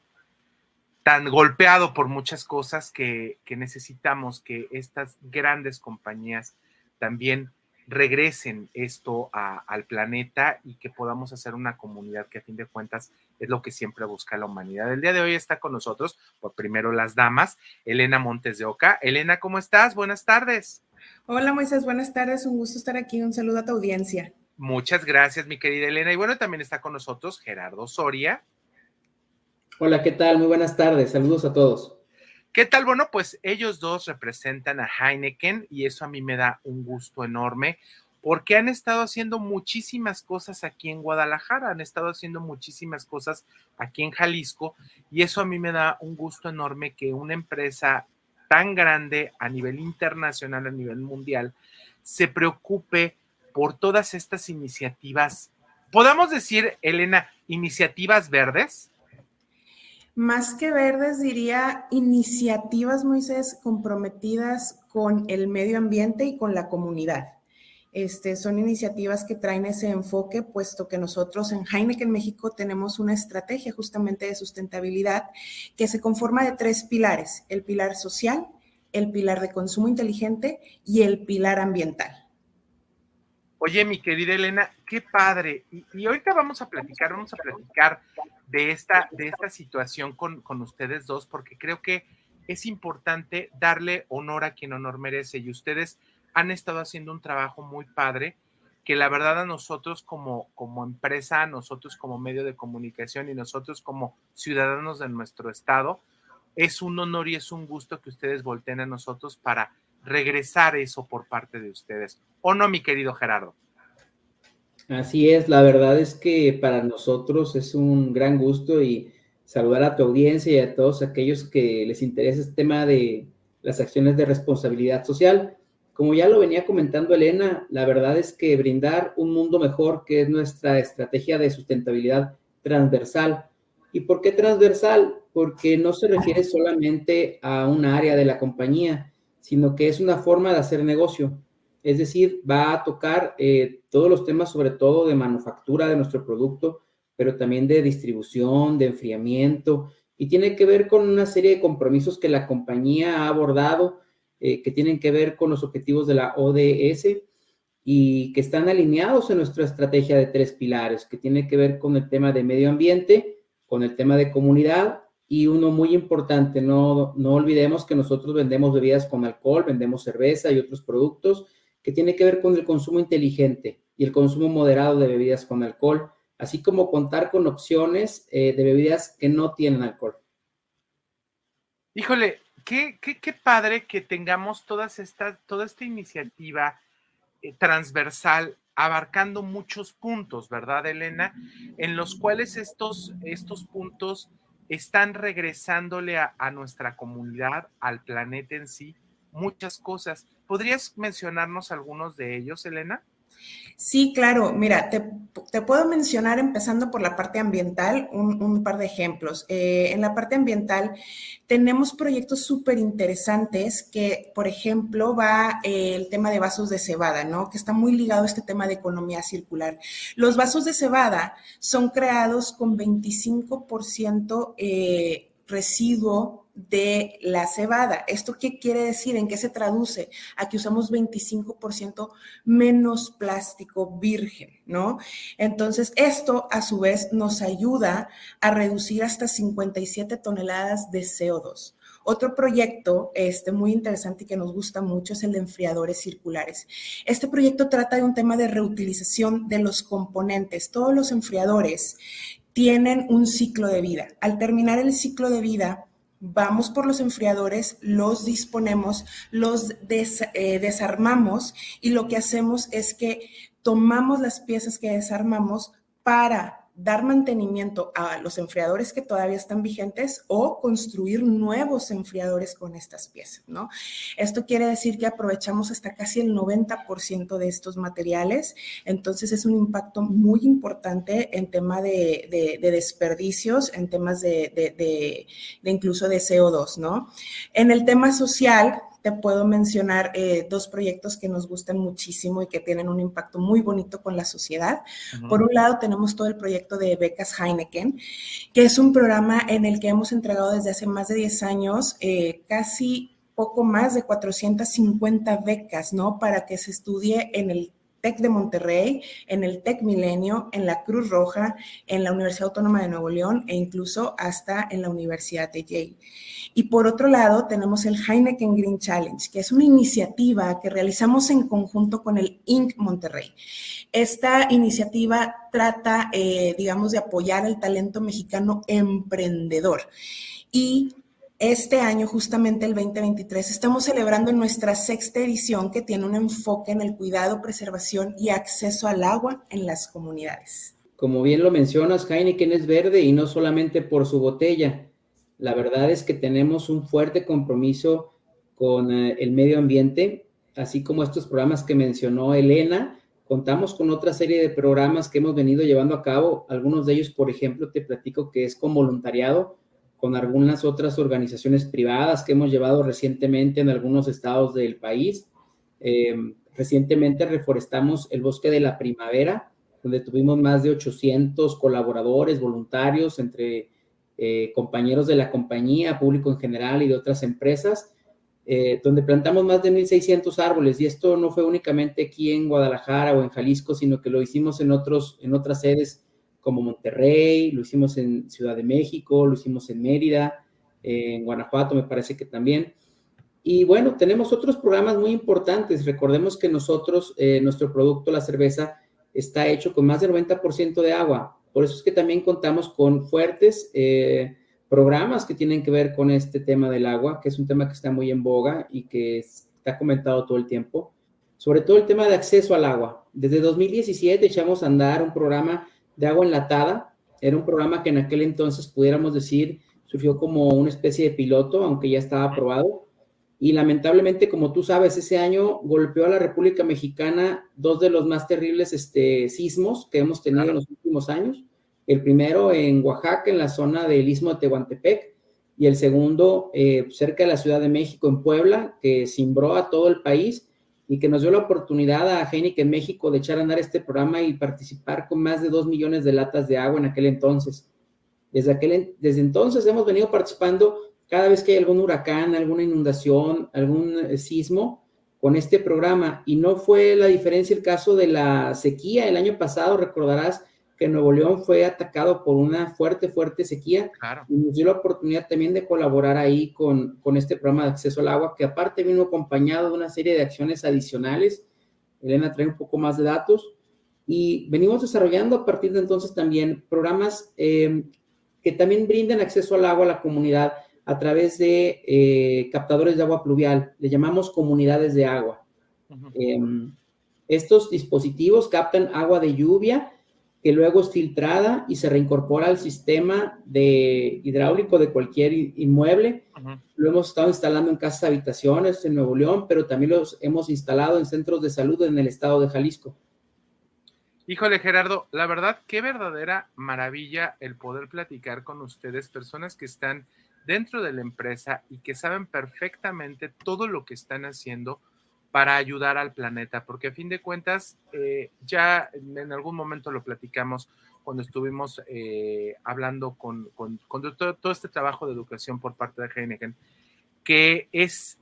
tan golpeado por muchas cosas que, necesitamos que estas grandes compañías también regresen esto al planeta y que podamos hacer una comunidad que a fin de cuentas es lo que siempre busca la humanidad. El día de hoy está con nosotros, por primero las damas, Elena Montes de Oca. Elena, ¿cómo estás? Buenas tardes. Hola Moisés, buenas tardes, un gusto estar aquí, un saludo a tu audiencia. Muchas gracias, mi querida Elena. Y bueno, también está con nosotros Gerardo Soria. Hola, ¿qué tal? Muy buenas tardes. Saludos a todos. ¿Qué tal? Bueno, pues ellos dos representan a Heineken y eso a mí me da un gusto enorme porque han estado haciendo muchísimas cosas aquí en Guadalajara, han estado haciendo muchísimas cosas aquí en Jalisco y eso a mí me da un gusto enorme que una empresa tan grande a nivel internacional, a nivel mundial, se preocupe por todas estas iniciativas, podamos decir, Elena, iniciativas verdes más que verdes, diría iniciativas, Moisés, comprometidas con el medio ambiente y con la comunidad. Este, son iniciativas que traen ese enfoque, puesto que nosotros en Heineken México tenemos una estrategia justamente de sustentabilidad que se conforma de tres pilares, el pilar social, el pilar de consumo inteligente y el pilar ambiental. Oye, mi querida Elena, qué padre. Y, ahorita vamos a platicar, vamos a platicar de esta, de esta situación con, con ustedes dos, porque creo que es importante darle honor a quien honor merece. Y ustedes han estado haciendo un trabajo muy padre, que la verdad a nosotros como, como empresa, a nosotros como medio de comunicación y nosotros como ciudadanos de nuestro estado, es un honor y es un gusto que ustedes volteen a nosotros para regresar eso por parte de ustedes. ¿O no, mi querido Gerardo? Así es, la verdad es que para nosotros es un gran gusto y saludar a tu audiencia y a todos aquellos que les interesa este tema de las acciones de responsabilidad social. Como ya lo venía comentando Elena, la verdad es que brindar un mundo mejor, que es nuestra estrategia de sustentabilidad transversal. ¿Y por qué transversal? Porque no se refiere solamente a un área de la compañía, sino que es una forma de hacer negocio. Es decir, va a tocar eh, todos los temas, sobre todo de manufactura de nuestro producto, pero también de distribución, de enfriamiento, y tiene que ver con una serie de compromisos que la compañía ha abordado eh, que tienen que ver con los objetivos de la ODS y que están alineados en nuestra estrategia de tres pilares, que tiene que ver con el tema de medio ambiente, con el tema de comunidad y uno muy importante, no, no olvidemos que nosotros vendemos bebidas con alcohol, vendemos cerveza y otros productos que tiene que ver con el consumo inteligente y el consumo moderado de bebidas con alcohol, así como contar con opciones eh, de bebidas que no tienen alcohol. Híjole, qué, qué, padre que tengamos todas estas, toda esta iniciativa eh, transversal abarcando muchos puntos, ¿verdad, Elena? En los cuales estos, estos puntos están regresándole a, nuestra comunidad, al planeta en sí, muchas cosas. ¿Podrías mencionarnos algunos de ellos, Elena? Sí, claro. Mira, te, puedo mencionar, empezando por la parte ambiental, un, par de ejemplos. Eh, en la parte ambiental tenemos proyectos súper interesantes que, por ejemplo, va eh, el tema de vasos de cebada, ¿no? Que está muy ligado a este tema de economía circular. Los vasos de cebada son creados con 25% eh, residuo de la cebada. ¿Esto qué quiere decir? ¿En qué se traduce? A que usamos 25% menos plástico virgen, ¿no? Entonces, esto a su vez nos ayuda a reducir hasta 57 toneladas de CO2. Otro proyecto este, muy interesante y que nos gusta mucho es el de enfriadores circulares. Este proyecto trata de un tema de reutilización de los componentes. Todos los enfriadores tienen un ciclo de vida. Al terminar el ciclo de vida, vamos por los enfriadores, los disponemos, los eh, desarmamos y lo que hacemos es que tomamos las piezas que desarmamos para dar mantenimiento a los enfriadores que todavía están vigentes o construir nuevos enfriadores con estas piezas, ¿no? Esto quiere decir que aprovechamos hasta casi el 90% de estos materiales, entonces es un impacto muy importante en tema de, desperdicios, en temas de, de, incluso de CO2, ¿no? En el tema social, te puedo mencionar eh, dos proyectos que nos gustan muchísimo y que tienen un impacto muy bonito con la sociedad. Por un lado, tenemos todo el proyecto de becas Heineken, que es un programa en el que hemos entregado desde hace más de 10 años eh, casi poco más de 450 becas, ¿no? Para que se estudie en el TEC de Monterrey, en el TEC Milenio, en la Cruz Roja, en la Universidad Autónoma de Nuevo León e incluso hasta en la Universidad de Yale. Y por otro lado, tenemos el Heineken Green Challenge, que es una iniciativa que realizamos en conjunto con el INC Monterrey. Esta iniciativa trata, eh, digamos, de apoyar el talento mexicano emprendedor. Y este año, justamente el 2023, estamos celebrando nuestra sexta edición que tiene un enfoque en el cuidado, preservación y acceso al agua en las comunidades. Como bien lo mencionas, Heineken es verde y no solamente por su botella. La verdad es que tenemos un fuerte compromiso con eh, el medio ambiente, así como estos programas que mencionó Elena. Contamos con otra serie de programas que hemos venido llevando a cabo. Algunos de ellos, por ejemplo, te platico que es con voluntariado, con algunas otras organizaciones privadas que hemos llevado recientemente en algunos estados del país. Em, recientemente reforestamos el bosque de la primavera, donde tuvimos más de 800 colaboradores, voluntarios, entre eh, compañeros de la compañía, público en general y de otras empresas, eh, donde plantamos más de 1.600 árboles. Y esto no fue únicamente aquí en Guadalajara o en Jalisco, sino que lo hicimos en, otros, en otras sedes como Monterrey, lo hicimos en Ciudad de México, lo hicimos en Mérida, en Guanajuato me parece que también. Y bueno, tenemos otros programas muy importantes. Recordemos que nosotros, eh, nuestro producto, la cerveza, está hecho con más del 90% de agua. Por eso es que también contamos con fuertes eh, programas que tienen que ver con este tema del agua, que es un tema que está muy en boga y que está comentado todo el tiempo. Sobre todo el tema de acceso al agua. Desde 2017 echamos a andar un programa de agua enlatada. Era un programa que en aquel entonces pudiéramos decir surgió como una especie de piloto, aunque ya estaba aprobado. Y lamentablemente, como tú sabes, ese año golpeó a la República Mexicana dos de los más terribles este, sismos que hemos tenido en los últimos años. El primero en Oaxaca, en la zona del istmo de Tehuantepec, y el segundo eh, cerca de la Ciudad de México, en Puebla, que cimbró a todo el país y que nos dio la oportunidad a en México de echar a andar este programa y participar con más de dos millones de latas de agua en aquel entonces. Desde, aquel, desde entonces hemos venido participando cada vez que hay algún huracán, alguna inundación, algún eh, sismo con este programa. Y no fue la diferencia el caso de la sequía. El año pasado, recordarás que Nuevo León fue atacado por una fuerte, fuerte sequía. Y nos dio la oportunidad también de colaborar ahí con, con este programa de acceso al agua, que aparte vino acompañado de una serie de acciones adicionales. Elena trae un poco más de datos. Y venimos desarrollando a partir de entonces también programas eh, que también brinden acceso al agua a la comunidad a través de eh, captadores de agua pluvial. Le llamamos comunidades de agua. Em, estos dispositivos captan agua de lluvia que luego es filtrada y se reincorpora al sistema de hidráulico de cualquier inmueble. Lo hemos estado instalando en casas habitaciones en Nuevo León, pero también los hemos instalado en centros de salud en el estado de Jalisco. Híjole, Gerardo, la verdad, qué verdadera maravilla el poder platicar con ustedes, personas que están dentro de la empresa y que saben perfectamente todo lo que están haciendo para ayudar al planeta, porque a fin de cuentas, eh, ya en algún momento lo platicamos cuando estuvimos eh, hablando con, todo, todo, este trabajo de educación por parte de Heineken, que es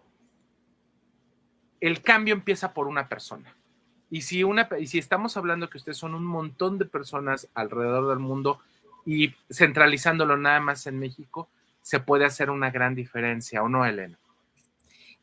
el cambio empieza por una persona. Y si, una, y si estamos hablando que ustedes son un montón de personas alrededor del mundo y centralizándolo nada más en México, se puede hacer una gran diferencia, ¿o no, Elena?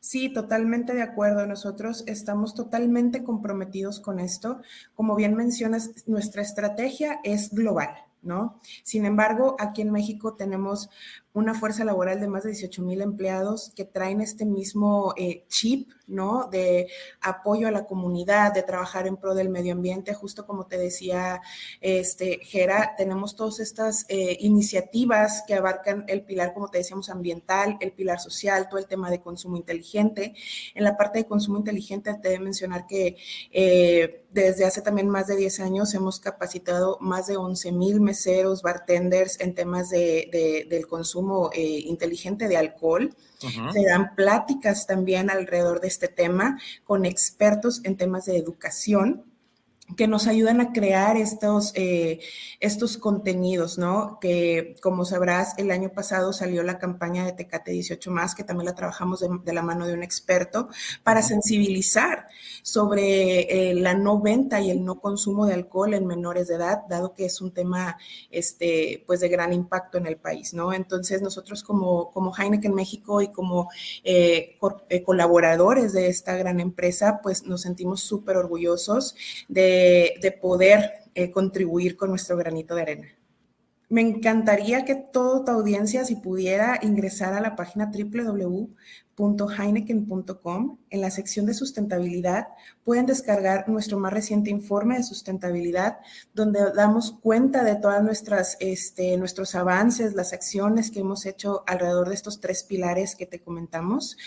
Sí, totalmente de acuerdo. Nosotros estamos totalmente comprometidos con esto. Como bien mencionas, nuestra estrategia es global. ¿no? Sin embargo, aquí en México tenemos una fuerza laboral de más de 18 mil empleados que traen este mismo eh, chip, ¿no? De apoyo a la comunidad, de trabajar en pro del medio ambiente, justo como te decía este, Gera, tenemos todas estas eh, iniciativas que abarcan el pilar, como te decíamos, ambiental, el pilar social, todo el tema de consumo inteligente. En la parte de consumo inteligente, te debo mencionar que eh, desde hace también más de 10 años hemos capacitado más de 11 mil meseros, bartenders en temas de, del consumo eh, inteligente de alcohol. Se dan pláticas también alrededor de este tema con expertos en temas de educación que nos ayudan a crear estos, eh, estos contenidos, ¿no? Que como sabrás, el año pasado salió la campaña de Tecate 18 más, que también la trabajamos de, la mano de un experto para sensibilizar sobre eh, la no venta y el no consumo de alcohol en menores de edad, dado que es un tema, este, pues de gran impacto en el país, ¿no? Entonces nosotros como, como Heineken México y como eh, colaboradores de esta gran empresa, pues nos sentimos súper orgullosos de de, poder eh, contribuir con nuestro granito de arena. Me encantaría que toda tu audiencia, si pudiera, ingresar a la página www.heineken.com. En la sección de sustentabilidad pueden descargar nuestro más reciente informe de sustentabilidad, donde damos cuenta de todas nuestras, este, nuestros avances, las acciones que hemos hecho alrededor de estos tres pilares que te comentamos.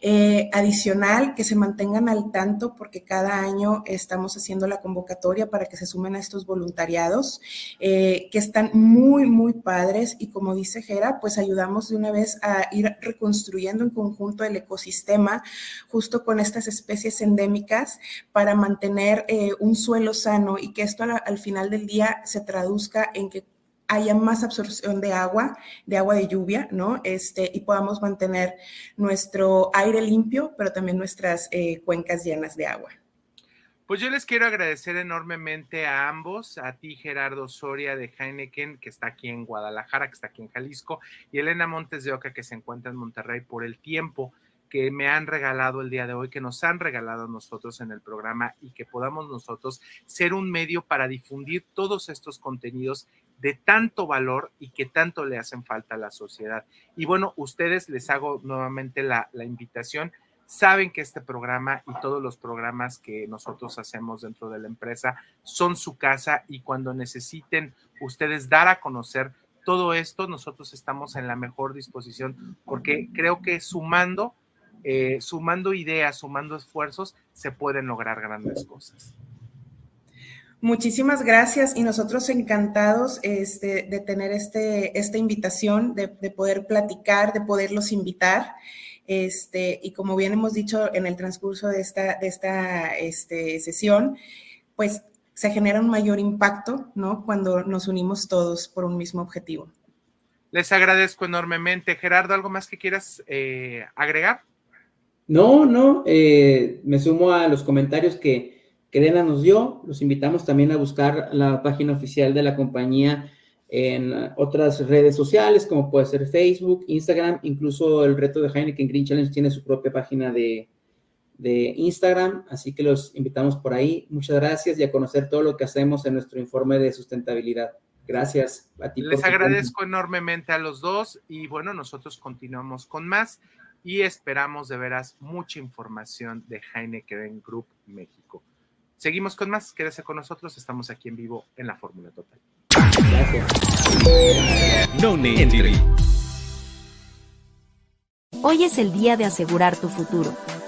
Eh, adicional, que se mantengan al tanto porque cada año estamos haciendo la convocatoria para que se sumen a estos voluntariados, eh, que están muy, muy padres y como dice Gera, pues ayudamos de una vez a ir reconstruyendo en conjunto el ecosistema justo con estas especies endémicas para mantener eh, un suelo sano y que esto al, final del día se traduzca en que haya más absorción de agua, de agua de lluvia, ¿no? Este, y podamos mantener nuestro aire limpio, pero también nuestras eh, cuencas llenas de agua. Pues yo les quiero agradecer enormemente a ambos, a ti Gerardo Soria de Heineken, que está aquí en Guadalajara, que está aquí en Jalisco, y Elena Montes de Oca, que se encuentra en Monterrey, por el tiempo que me han regalado el día de hoy, que nos han regalado nosotros en el programa y que podamos nosotros ser un medio para difundir todos estos contenidos de tanto valor y que tanto le hacen falta a la sociedad. Y bueno, ustedes les hago nuevamente la, la invitación saben que este programa y todos los programas que nosotros hacemos dentro de la empresa son su casa y cuando necesiten ustedes dar a conocer todo esto, nosotros estamos en la mejor disposición porque creo que sumando, eh, sumando ideas, sumando esfuerzos, se pueden lograr grandes cosas. Muchísimas gracias y nosotros encantados este, de tener este, esta invitación, de, de poder platicar, de poderlos invitar. Este, y como bien hemos dicho en el transcurso de esta, de esta este, sesión, pues se genera un mayor impacto, ¿no? Cuando nos unimos todos por un mismo objetivo. Les agradezco enormemente. Gerardo, ¿algo más que quieras eh, agregar? No, no, eh, me sumo a los comentarios que, que Dena nos dio. Los invitamos también a buscar la página oficial de la compañía en otras redes sociales, como puede ser Facebook, Instagram, incluso el reto de Heineken Green Challenge tiene su propia página de, de Instagram, así que los invitamos por ahí. Muchas gracias y a conocer todo lo que hacemos en nuestro informe de sustentabilidad. Gracias a ti. Les agradezco enormemente a los dos y bueno, nosotros continuamos con más y esperamos de veras mucha información de Heineken Group México. Seguimos con más, quédese con nosotros, estamos aquí en vivo en la Fórmula Total. No Hoy es el día de asegurar tu futuro.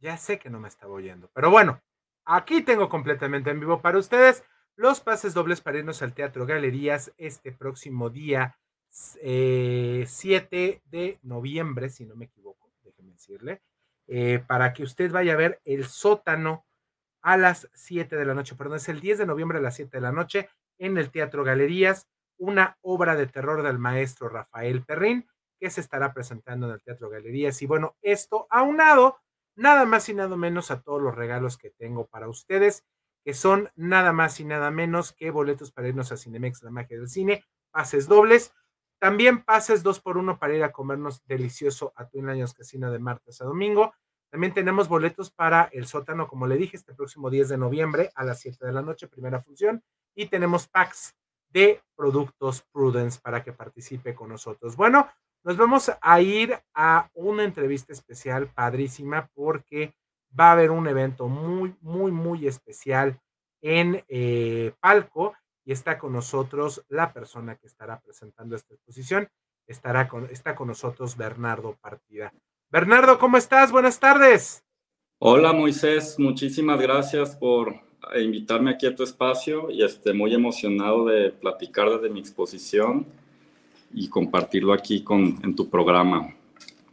Ya sé que no me estaba oyendo, pero bueno, aquí tengo completamente en vivo para ustedes los pases dobles para irnos al Teatro Galerías este próximo día 7 eh, de noviembre, si no me equivoco, déjenme decirle, eh, para que usted vaya a ver el sótano a las 7 de la noche, perdón, es el 10 de noviembre a las 7 de la noche en el Teatro Galerías, una obra de terror del maestro Rafael Perrín que se estará presentando en el Teatro Galerías. Y bueno, esto aunado nada más y nada menos a todos los regalos que tengo para ustedes, que son nada más y nada menos que boletos para irnos a Cinemex, la magia del cine, pases dobles, también pases dos por uno para ir a comernos delicioso a Twin Lions Casino de martes a domingo. También tenemos boletos para el sótano, como le dije, este próximo 10 de noviembre a las 7 de la noche, primera función. Y tenemos packs de productos Prudence para que participe con nosotros. Bueno, nos vamos a ir a una entrevista especial padrísima porque va a haber un evento muy, muy, muy especial en eh, Palco y está con nosotros la persona que estará presentando esta exposición. Estará con, está con nosotros Bernardo Partida. Bernardo, ¿cómo estás? Buenas tardes. Hola Moisés, muchísimas gracias por invitarme aquí a tu espacio y estoy muy emocionado de platicar desde mi exposición y compartirlo aquí con, en tu programa.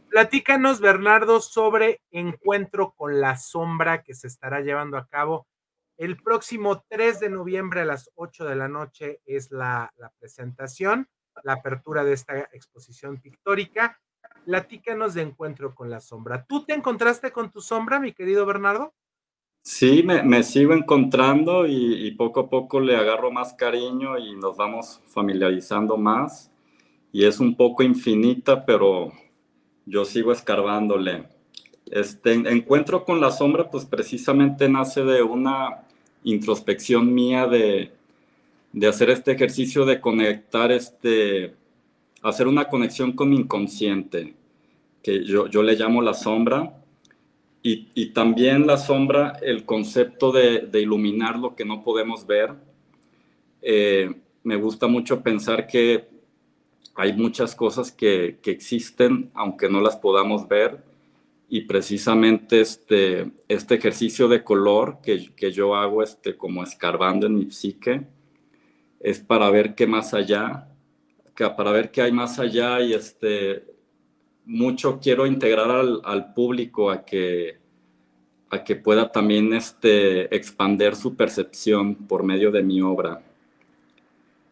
Platícanos, Bernardo, sobre Encuentro con la Sombra que se estará llevando a cabo el próximo 3 de noviembre a las 8 de la noche es la, la presentación, la apertura de esta exposición pictórica. Platícanos de Encuentro con la Sombra. ¿Tú te encontraste con tu sombra, mi querido Bernardo? Sí, me, me sigo encontrando y, y, poco a poco le agarro más cariño y nos vamos familiarizando más. Y es un poco infinita, pero yo sigo escarbándole. Este encuentro con la sombra, pues precisamente nace de una introspección mía de, de hacer este ejercicio de conectar, este, hacer una conexión con mi inconsciente, que yo, yo le llamo la sombra, y, y, también la sombra, el concepto de, iluminar lo que no podemos ver. Eh, me gusta mucho pensar que hay muchas cosas que, que, existen, aunque no las podamos ver, y precisamente este, este ejercicio de color que, que, yo hago este, como escarbando en mi psique es para ver qué más allá, que, para ver qué hay más allá y este, mucho quiero integrar al, al público a que, a que pueda también este, expander su percepción por medio de mi obra.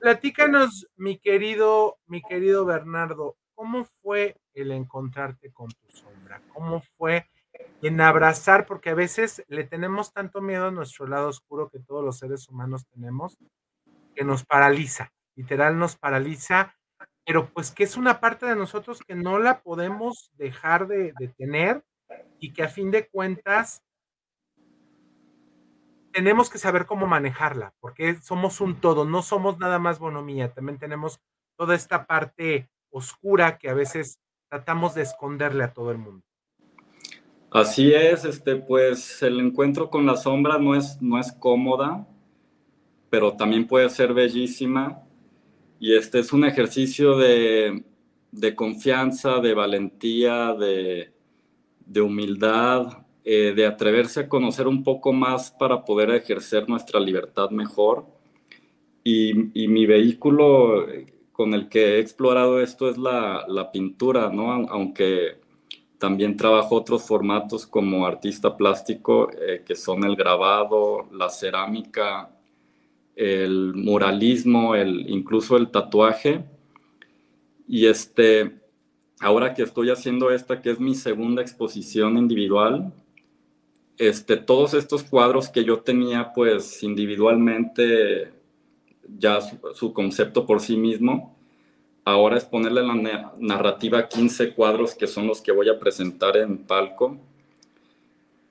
Platícanos, mi querido, mi querido Bernardo, ¿cómo fue el encontrarte con tu sombra? ¿Cómo fue en abrazar? Porque a veces le tenemos tanto miedo a nuestro lado oscuro que todos los seres humanos tenemos, que nos paraliza, literal nos paraliza, pero pues que es una parte de nosotros que no la podemos dejar de, de tener y que a fin de cuentas tenemos que saber cómo manejarla, porque somos un todo, no somos nada más bonomía, también tenemos toda esta parte oscura que a veces tratamos de esconderle a todo el mundo. Así es, este, pues el encuentro con la sombra no es, no es cómoda, pero también puede ser bellísima. Y este es un ejercicio de, de confianza, de valentía, de, de humildad, eh, de atreverse a conocer un poco más para poder ejercer nuestra libertad mejor. Y, y mi vehículo con el que he explorado esto es la, la pintura, ¿no? Aunque también trabajo otros formatos como artista plástico, eh, que son el grabado, la cerámica, el muralismo, el, incluso el tatuaje. Y este, ahora que estoy haciendo esta, que es mi segunda exposición individual, este, todos estos cuadros que yo tenía, pues individualmente, ya su, concepto por sí mismo, ahora es ponerle la narrativa 15 cuadros que son los que voy a presentar en palco.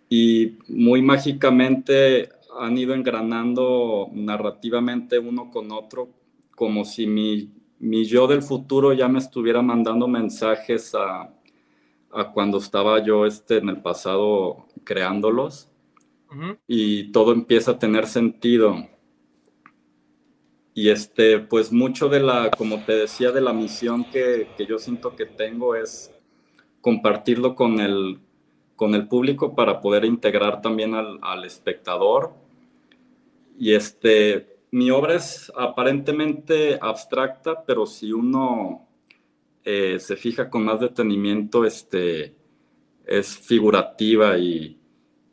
Y muy mágicamente han ido engranando narrativamente uno con otro, como si mi, mi yo del futuro ya me estuviera mandando mensajes a, a cuando estaba yo este, en el pasado creándolos uh -huh. y todo empieza a tener sentido. Y este, pues mucho de la, como te decía, de la misión que, que yo siento que tengo es compartirlo con el, con el público para poder integrar también al, al espectador. Y este, mi obra es aparentemente abstracta, pero si uno eh, se fija con más detenimiento, este, es figurativa y,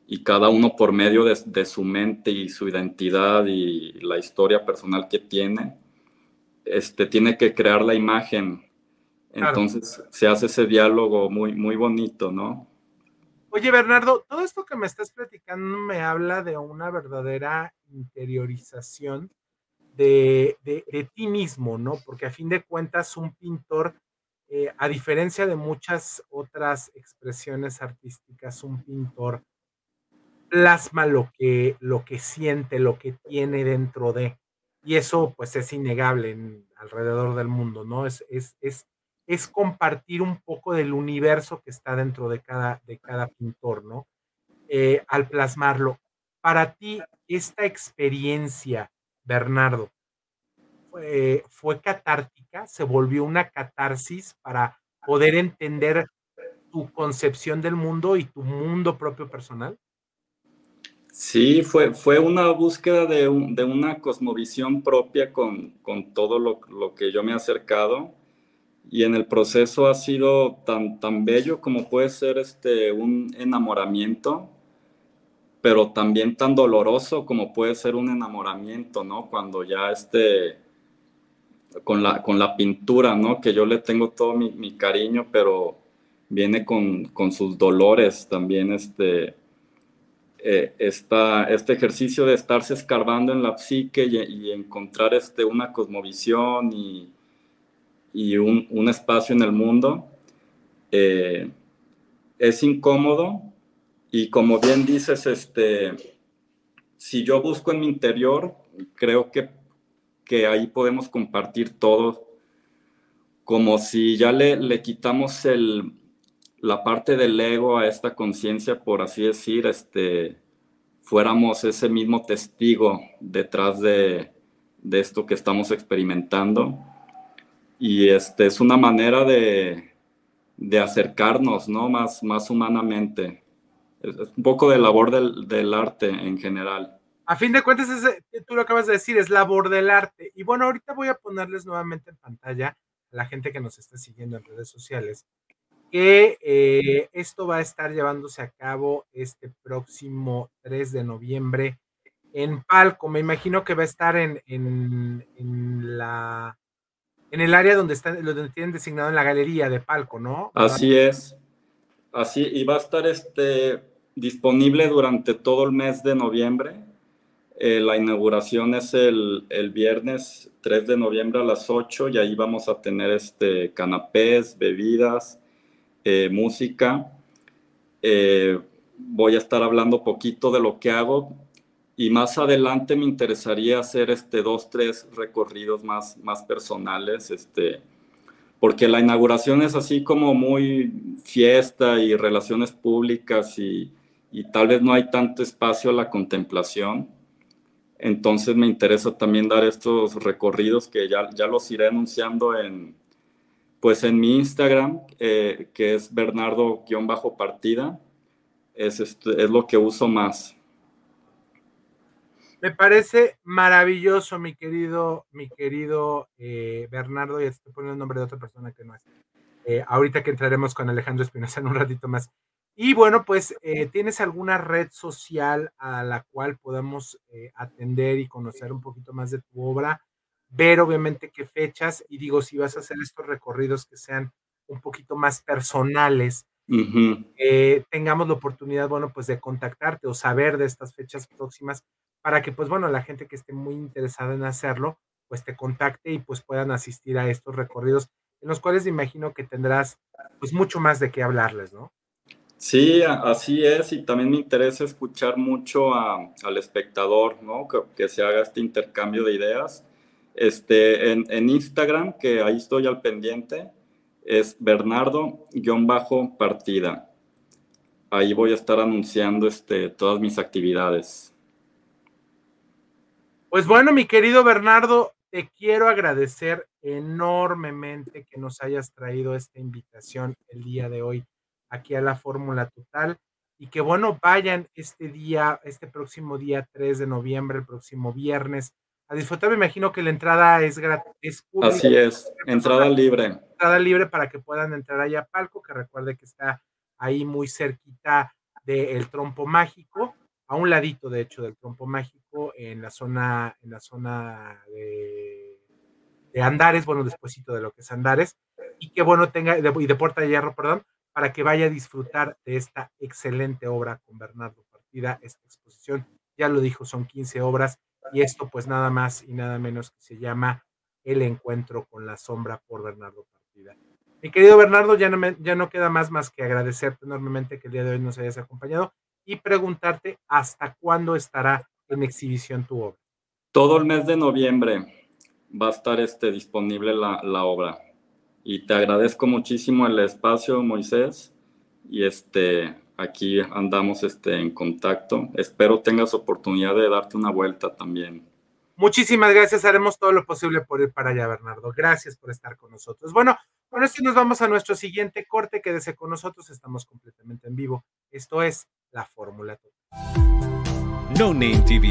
y cada uno por medio de, de, su mente y su identidad y la historia personal que tiene, este, tiene que crear la imagen. Entonces claro. se hace ese diálogo muy, muy bonito, ¿no? Oye, Bernardo, todo esto que me estás platicando me habla de una verdadera interiorización de, de, de ti mismo, ¿no? Porque a fin de cuentas un pintor eh, a diferencia de muchas otras expresiones artísticas, un pintor plasma lo que, lo que siente, lo que tiene dentro de, y eso pues es innegable alrededor del mundo, ¿no? Es, es, es, es compartir un poco del universo que está dentro de cada, de cada pintor, ¿no? Eh, al plasmarlo. Para ti, esta experiencia, Bernardo, fue, fue catártica, se volvió una catarsis para poder entender tu concepción del mundo y tu mundo propio personal? Sí, fue, fue una búsqueda de, de una cosmovisión propia con, con todo lo, lo, que yo me he acercado y en el proceso ha sido tan, tan bello como puede ser este, un enamoramiento, pero también tan doloroso como puede ser un enamoramiento, ¿no? Cuando ya este, con la, con la pintura, ¿no? Que yo le tengo todo mi, cariño, pero viene con, con, sus dolores también, este, eh, este ejercicio de estarse escarbando en la psique y, encontrar este, una cosmovisión y, y un, un, espacio en el mundo, eh, es incómodo y como bien dices, este, si yo busco en mi interior, creo que, que ahí podemos compartir todo, como si ya le, le quitamos el, la parte del ego a esta conciencia, por así decir, este, fuéramos ese mismo testigo detrás de, de, esto que estamos experimentando. Y este, es una manera de, de acercarnos ¿no? más, más humanamente. Es, un poco de labor del, del, arte en general. A fin de cuentas, ese, tú lo acabas de decir, es labor del arte. Y bueno, ahorita voy a ponerles nuevamente en pantalla a la gente que nos está siguiendo en redes sociales que eh, esto va a estar llevándose a cabo este próximo 3 de noviembre en Palco. Me imagino que va a estar en, en, en la en el área donde están, donde tienen designado en la galería de Palco, ¿no? Así es. Así, y va a estar este disponible durante todo el mes de noviembre. Eh, la inauguración es el, el, viernes 3 de noviembre a las 8 y ahí vamos a tener este canapés, bebidas, eh, música. Eh, voy a estar hablando poquito de lo que hago y más adelante me interesaría hacer este dos, tres recorridos más, más personales, este, porque la inauguración es así como muy fiesta y relaciones públicas y, y tal vez no hay tanto espacio a la contemplación. Entonces me interesa también dar estos recorridos que ya, ya los iré anunciando en, pues en mi Instagram, eh, que es Bernardo-partida, es, este, es lo que uso más. Me parece maravilloso, mi querido, mi querido eh, Bernardo, y estoy poniendo el nombre de otra persona que no es. Eh, ahorita que entraremos con Alejandro Espinosa en un ratito más. Y bueno, pues, ¿tienes alguna red social a la cual podamos atender y conocer un poquito más de tu obra? ver obviamente qué fechas y digo, si vas a hacer estos recorridos que sean un poquito más personales, eh, tengamos la oportunidad, bueno, pues de contactarte o saber de estas fechas próximas para que, pues bueno, la gente que esté muy interesada en hacerlo, pues te contacte y pues puedan asistir a estos recorridos en los cuales me imagino que tendrás pues mucho más de qué hablarles, ¿no? Sí, así es, y también me interesa escuchar mucho al espectador, ¿no? Que, se haga este intercambio de ideas este, en, en Instagram, que ahí estoy al pendiente, es Bernardo-partida. Ahí voy a estar anunciando este, todas mis actividades. Pues bueno, mi querido Bernardo, te quiero agradecer enormemente que nos hayas traído esta invitación el día de hoy aquí a la Fórmula Total y que bueno, vayan este día, este próximo día 3 de noviembre, el próximo viernes, a disfrutar. Me imagino que la entrada es gratis. Así es, entrada libre. Entrada libre para que puedan entrar allá a Palco, que recuerde que está ahí muy cerquita del trompo mágico, a un ladito de hecho del trompo mágico, en la zona, en la zona de, de Andares, bueno, despuésito de lo que es Andares, y que bueno tenga, y de Puerta de Hierro, perdón, para que vaya a disfrutar de esta excelente obra con Bernardo Partida, esta exposición. Ya lo dijo, son 15 obras y esto pues nada más y nada menos que se llama El encuentro con la sombra por Bernardo Partida. Mi querido Bernardo, ya no, ya no queda más más que agradecerte enormemente que el día de hoy nos hayas acompañado y preguntarte hasta cuándo estará en exhibición tu obra. Todo el mes de noviembre va a estar este, disponible la, la obra. Y te agradezco muchísimo el espacio, Moisés. Y este, aquí andamos este, en contacto. Espero tengas oportunidad de darte una vuelta también. Muchísimas gracias, haremos todo lo posible por ir para allá, Bernardo. Gracias por estar con nosotros. Bueno, con esto nos vamos a nuestro siguiente corte. Quédese con nosotros, estamos completamente en vivo. Esto es la Fórmula No Name TV.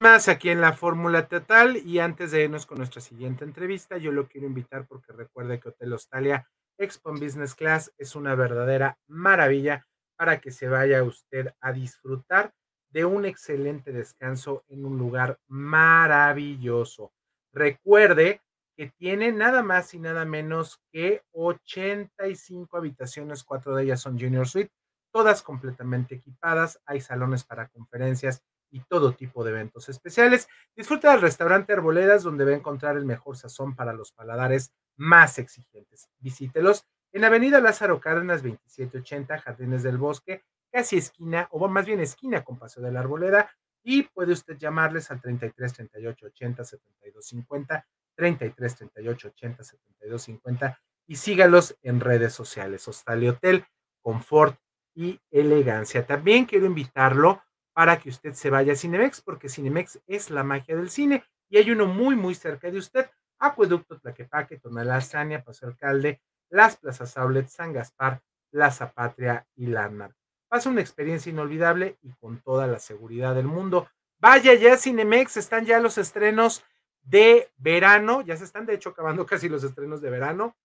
más aquí en la Fórmula Total y antes de irnos con nuestra siguiente entrevista, yo lo quiero invitar porque recuerde que Hotel Australia Expo Business Class es una verdadera maravilla para que se vaya usted a disfrutar de un excelente descanso en un lugar maravilloso. Recuerde que tiene nada más y nada menos que 85 habitaciones, cuatro de ellas son Junior Suite, todas completamente equipadas, hay salones para conferencias y todo tipo de eventos especiales. Disfruta del restaurante Arboledas, donde va a encontrar el mejor sazón para los paladares más exigentes. Visítelos en Avenida Lázaro Cárdenas 2780, Jardines del Bosque, casi esquina, o más bien esquina con Paseo de la Arboleda, y puede usted llamarles al 33 38 80 72 50, 33 38 80 72 50, y sígalos en redes sociales, Hostal y Hotel, Confort y Elegancia. También quiero invitarlo para que usted se vaya a Cinemex, porque Cinemex es la magia del cine y hay uno muy, muy cerca de usted. Acueducto, Tlaquepaque, Tonalá, Sania, Paso Alcalde, Las Plazas Aulet, San Gaspar, Plaza Patria y Landmark. Pasa una experiencia inolvidable y con toda la seguridad del mundo. Vaya ya Cinemex, están ya los estrenos de verano, ya se están de hecho acabando casi los estrenos de verano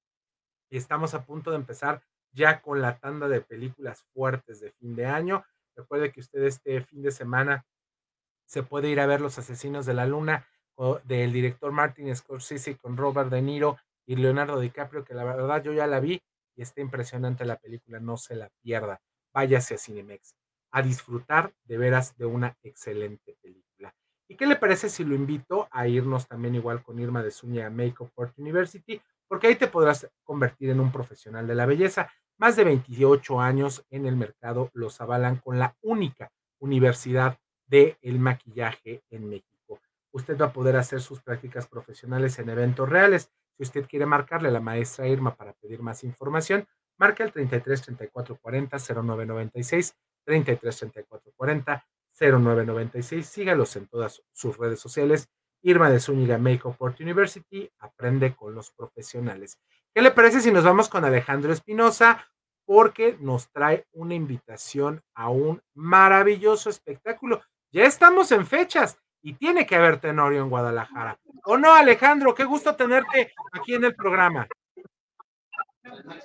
y estamos a punto de empezar ya con la tanda de películas fuertes de fin de año. Recuerde que usted este fin de semana se puede ir a ver Los Asesinos de la Luna del director Martin Scorsese con Robert De Niro y Leonardo DiCaprio, que la verdad yo ya la vi y está impresionante la película, no se la pierda. Váyase a Cinemex a disfrutar de veras de una excelente película. ¿Y qué le parece si lo invito a irnos también igual con Irma de Zúñiga Makeup Art University? Porque ahí te podrás convertir en un profesional de la belleza. Más de 28 años en el mercado los avalan con la única universidad del el maquillaje en México. Usted va a poder hacer sus prácticas profesionales en eventos reales. Si usted quiere marcarle a la maestra Irma para pedir más información, marca el 33 34 40 0996, 33 34 40 0996. Sígalos en todas sus redes sociales. Irma de Zúñiga Makeup Art University aprende con los profesionales. ¿Qué le parece si nos vamos con Alejandro Espinosa? Porque nos trae una invitación a un maravilloso espectáculo. Ya estamos en fechas y tiene que haber tenorio en Guadalajara. ¿O no, Alejandro? Qué gusto tenerte aquí en el programa.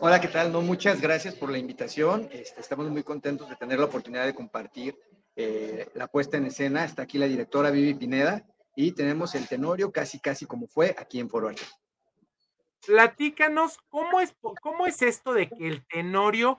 Hola, ¿qué tal? No, muchas gracias por la invitación. Este, estamos muy contentos de tener la oportunidad de compartir eh, la puesta en escena. Está aquí la directora Vivi Pineda y tenemos el Tenorio casi, casi como fue aquí en Foro Arte. Platícanos, ¿cómo es, ¿cómo es esto de que el Tenorio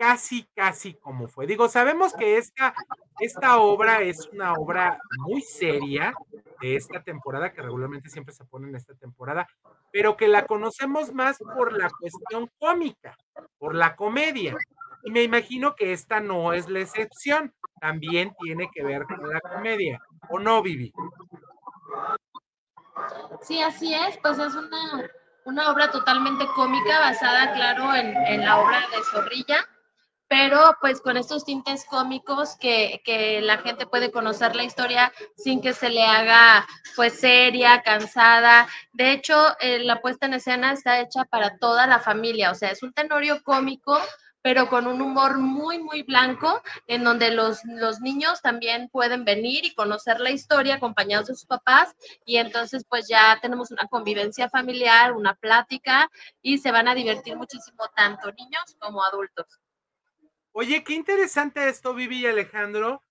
casi, casi como fue. Digo, sabemos que esta, esta obra es una obra muy seria de esta temporada, que regularmente siempre se pone en esta temporada, pero que la conocemos más por la cuestión cómica, por la comedia. Y me imagino que esta no es la excepción, también tiene que ver con la comedia, ¿o no, Vivi? Sí, así es, pues es una, una obra totalmente cómica basada, claro, en, en la obra de Zorrilla pero pues con estos tintes cómicos que, que, la gente puede conocer la historia sin que se le haga pues seria, cansada. De hecho, eh, la puesta en escena está hecha para toda la familia, o sea, es un tenorio cómico, pero con un humor muy, muy blanco, en donde los, los niños también pueden venir y conocer la historia acompañados de sus papás, y entonces pues ya tenemos una convivencia familiar, una plática, y se van a divertir muchísimo tanto niños como adultos. Oye, qué interesante esto, Vivi y Alejandro.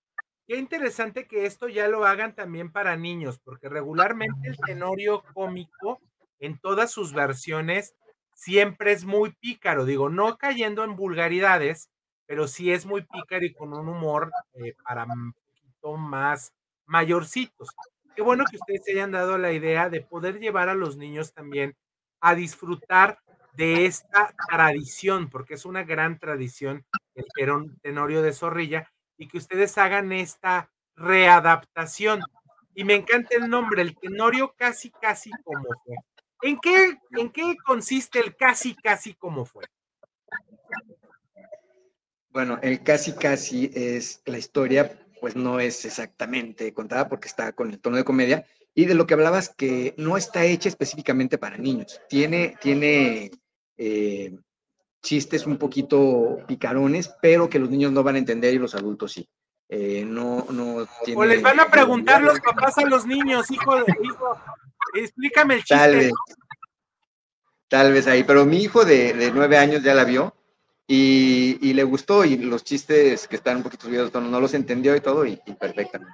Qué interesante que esto ya lo hagan también para niños, porque regularmente el tenorio cómico en todas sus versiones siempre es muy pícaro, digo, no cayendo en vulgaridades, pero sí es muy pícaro y con un humor eh, para un poquito más mayorcitos. Qué bueno que ustedes se hayan dado la idea de poder llevar a los niños también a disfrutar de esta tradición, porque es una gran tradición el Tenorio de Zorrilla, y que ustedes hagan esta readaptación. Y me encanta el nombre, el Tenorio casi, casi como fue. ¿En qué, ¿En qué consiste el casi, casi como fue? Bueno, el casi, casi es la historia, pues no es exactamente contada porque está con el tono de comedia, y de lo que hablabas que no está hecha específicamente para niños. Tiene, tiene eh, chistes un poquito picarones, pero que los niños no van a entender y los adultos sí. Eh, no, no o les van a preguntar los papás a los niños, hijo, hijo, explícame el chiste. Tal vez, tal vez ahí, pero mi hijo de, nueve años ya la vio y, le gustó y los chistes que están un poquito subidos no los entendió y todo y, y perfectamente.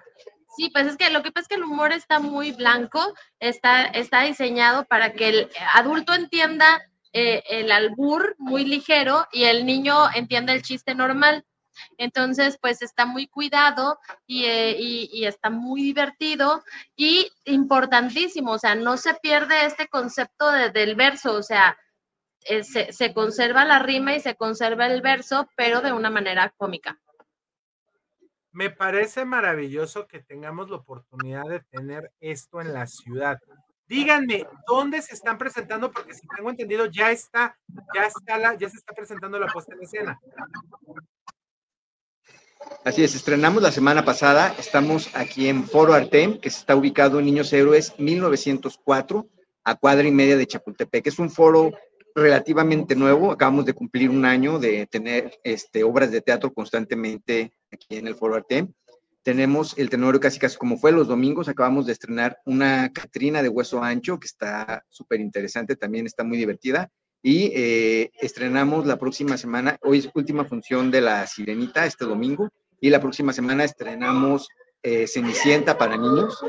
Sí, pues es que lo que pasa es que el humor está muy blanco, está, está diseñado para que el adulto entienda eh, el albur muy ligero y el niño entiende el chiste normal. Entonces, pues está muy cuidado eh, y, está muy divertido y importantísimo, o sea, no se pierde este concepto del verso, o sea, eh, se, se, conserva la rima y se conserva el verso, pero de una manera cómica. Me parece maravilloso que tengamos la oportunidad de tener esto en la ciudad. Díganme, ¿dónde se están presentando? Porque si tengo entendido, ya está, ya está la, ya se está presentando la puesta en escena. Así es, estrenamos la semana pasada, estamos aquí en Foro Artem, que está ubicado en Niños Héroes 1904, a cuadra y media de Chapultepec. Es un foro relativamente nuevo, acabamos de cumplir un año de tener este, obras de teatro constantemente aquí en el Foro Artem. Tenemos el Tenorio casi casi como fue los domingos. Acabamos de estrenar una Catrina de hueso ancho que está súper interesante, también está muy divertida. Y eh, estrenamos la próxima semana, hoy es última función de La Sirenita, este domingo. Y la próxima semana estrenamos eh, Cenicienta para niños,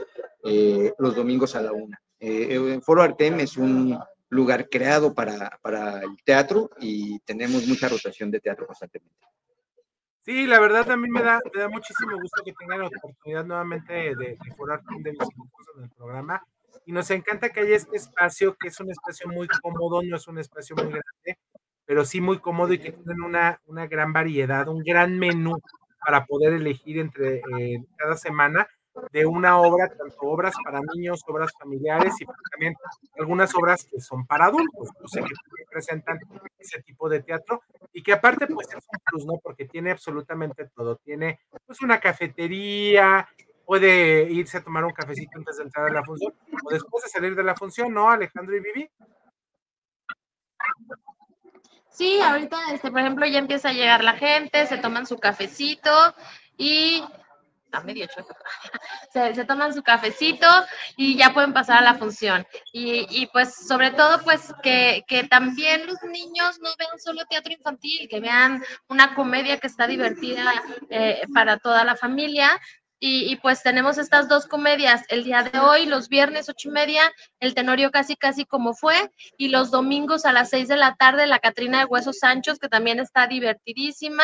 eh, los domingos a la una. el Foro Artem es un lugar creado para, para el teatro y tenemos mucha rotación de teatro constantemente. Sí, la verdad mí me da, me da muchísimo gusto que tengan la oportunidad nuevamente de, de formar de mis en el programa. Y nos encanta que haya este espacio, que es un espacio muy cómodo, no es un espacio muy grande, pero sí muy cómodo y que tienen una, una gran variedad, un gran menú para poder elegir entre eh, cada semana de una obra, tanto obras para niños, obras familiares y también algunas obras que son para adultos, o sea, que presentan ese tipo de teatro y que aparte pues es un plus, ¿no? Porque tiene absolutamente todo, tiene pues una cafetería, puede irse a tomar un cafecito antes de entrar a la función o después de salir de la función, ¿no, Alejandro y Vivi? Sí, ahorita, este, por ejemplo, ya empieza a llegar la gente, se toman su cafecito y está medio chueco. se, toman su cafecito y ya pueden pasar a la función. Y, y pues sobre todo pues que, que, también los niños no vean solo teatro infantil, que vean una comedia que está divertida eh, para toda la familia y, pues tenemos estas dos comedias el día de hoy, los viernes ocho y media, el Tenorio casi casi como fue, y los domingos a las seis de la tarde, la Catrina de Huesos Anchos, que también está divertidísima,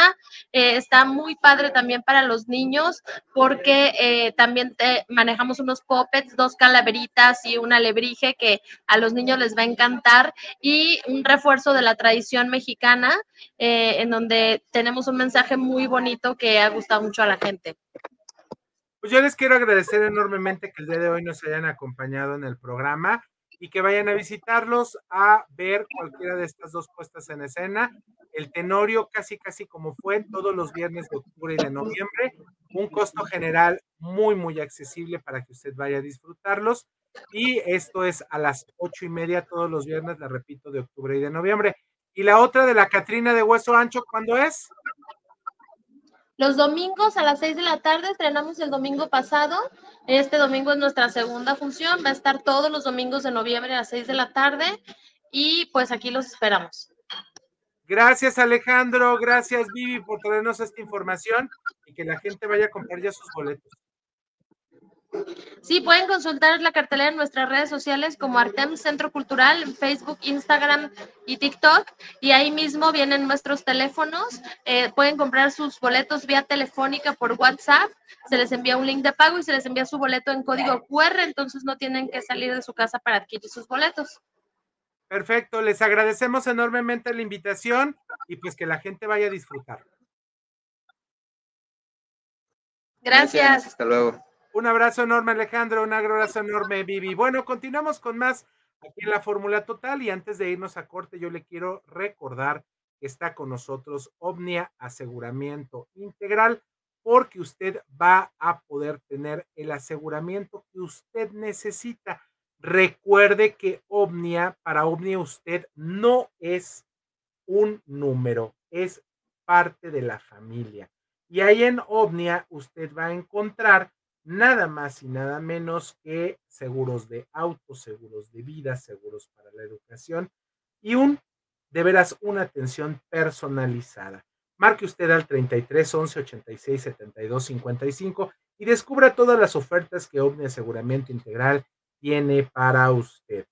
eh, está muy padre también para los niños, porque eh, también manejamos unos puppets, dos calaveritas y una alebrije que a los niños les va a encantar, y un refuerzo de la tradición mexicana, eh, en donde tenemos un mensaje muy bonito que ha gustado mucho a la gente. Pues yo les quiero agradecer enormemente que el día de hoy nos hayan acompañado en el programa y que vayan a visitarlos a ver cualquiera de estas dos puestas en escena. El Tenorio casi casi como fue todos los viernes de octubre y de noviembre, un costo general muy muy accesible para que usted vaya a disfrutarlos y esto es a las ocho y media todos los viernes, la repito, de octubre y de noviembre. Y la otra de la Catrina de Hueso Ancho, ¿cuándo es? Los domingos a las 6 de la tarde estrenamos el domingo pasado. Este domingo es nuestra segunda función. Va a estar todos los domingos de noviembre a las 6 de la tarde. Y pues aquí los esperamos. Gracias Alejandro, gracias Vivi por traernos esta información y que la gente vaya a comprar ya sus boletos. Sí, pueden consultar la cartelera en nuestras redes sociales como Artem Centro Cultural, en Facebook, Instagram y TikTok. Y ahí mismo vienen nuestros teléfonos. Eh, pueden comprar sus boletos vía telefónica por WhatsApp. Se les envía un link de pago y se les envía su boleto en código QR, entonces no tienen que salir de su casa para adquirir sus boletos. Perfecto, les agradecemos enormemente la invitación y pues que la gente vaya a disfrutar. Gracias. Hasta luego. Un abrazo enorme, Alejandro. Un abrazo enorme, Vivi. Bueno, continuamos con más aquí en la Fórmula Total. Y antes de irnos a corte, yo le quiero recordar que está con nosotros Omnia Aseguramiento Integral, porque usted va a poder tener el aseguramiento que usted necesita. Recuerde que Omnia, para Omnia usted no es un número, es parte de la familia. Y ahí en Omnia usted va a encontrar nada más y nada menos que seguros de auto, seguros de vida, seguros para la educación y un, de veras, una atención personalizada. Marque usted al 33 11 86 72 55 y descubra todas las ofertas que Omnia Aseguramiento Integral tiene para usted.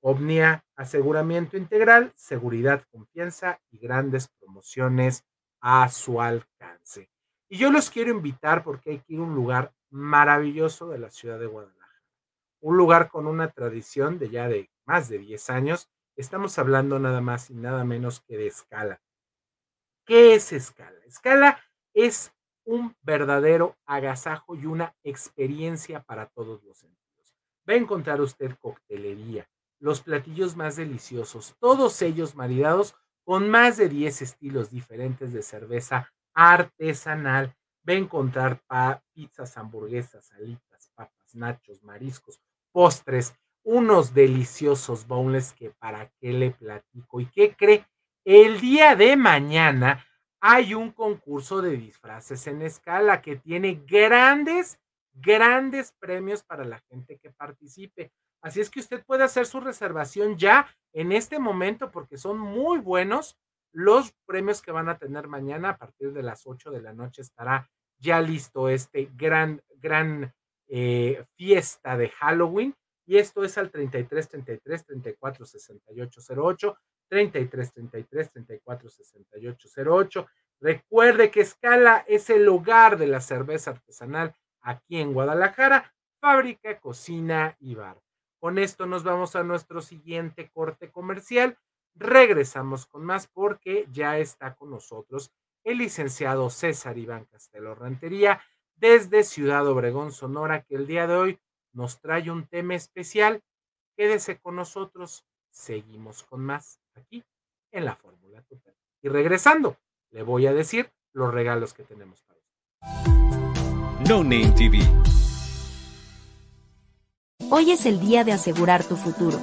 Omnia Aseguramiento Integral, seguridad, confianza y grandes promociones a su alcance. Y yo los quiero invitar porque hay que un lugar maravilloso de la ciudad de Guadalajara. Un lugar con una tradición de ya de más de 10 años. Estamos hablando nada más y nada menos que de escala. ¿Qué es escala? Escala es un verdadero agasajo y una experiencia para todos los sentidos. Va a encontrar usted coctelería, los platillos más deliciosos, todos ellos maridados con más de 10 estilos diferentes de cerveza artesanal Va a encontrar pizzas, hamburguesas, alitas, papas, nachos, mariscos, postres, unos deliciosos bowls que para qué le platico. ¿Y qué cree? El día de mañana hay un concurso de disfraces en escala que tiene grandes, grandes premios para la gente que participe. Así es que usted puede hacer su reservación ya en este momento porque son muy buenos los premios que van a tener mañana a partir de las 8 de la noche estará ya listo este gran, gran eh, fiesta de Halloween. Y esto es al 33 33 34 68 08, 33 33 34 68 08. Recuerde que Escala es el hogar de la cerveza artesanal aquí en Guadalajara, fábrica, cocina y bar. Con esto nos vamos a nuestro siguiente corte comercial. Regresamos con más porque ya está con nosotros el licenciado César Iván Castelo Rentería desde Ciudad Obregón, Sonora, que el día de hoy nos trae un tema especial. Quédese con nosotros, seguimos con más aquí en la Fórmula Total. Y regresando, le voy a decir los regalos que tenemos para usted. No Name TV. Hoy es el día de asegurar tu futuro.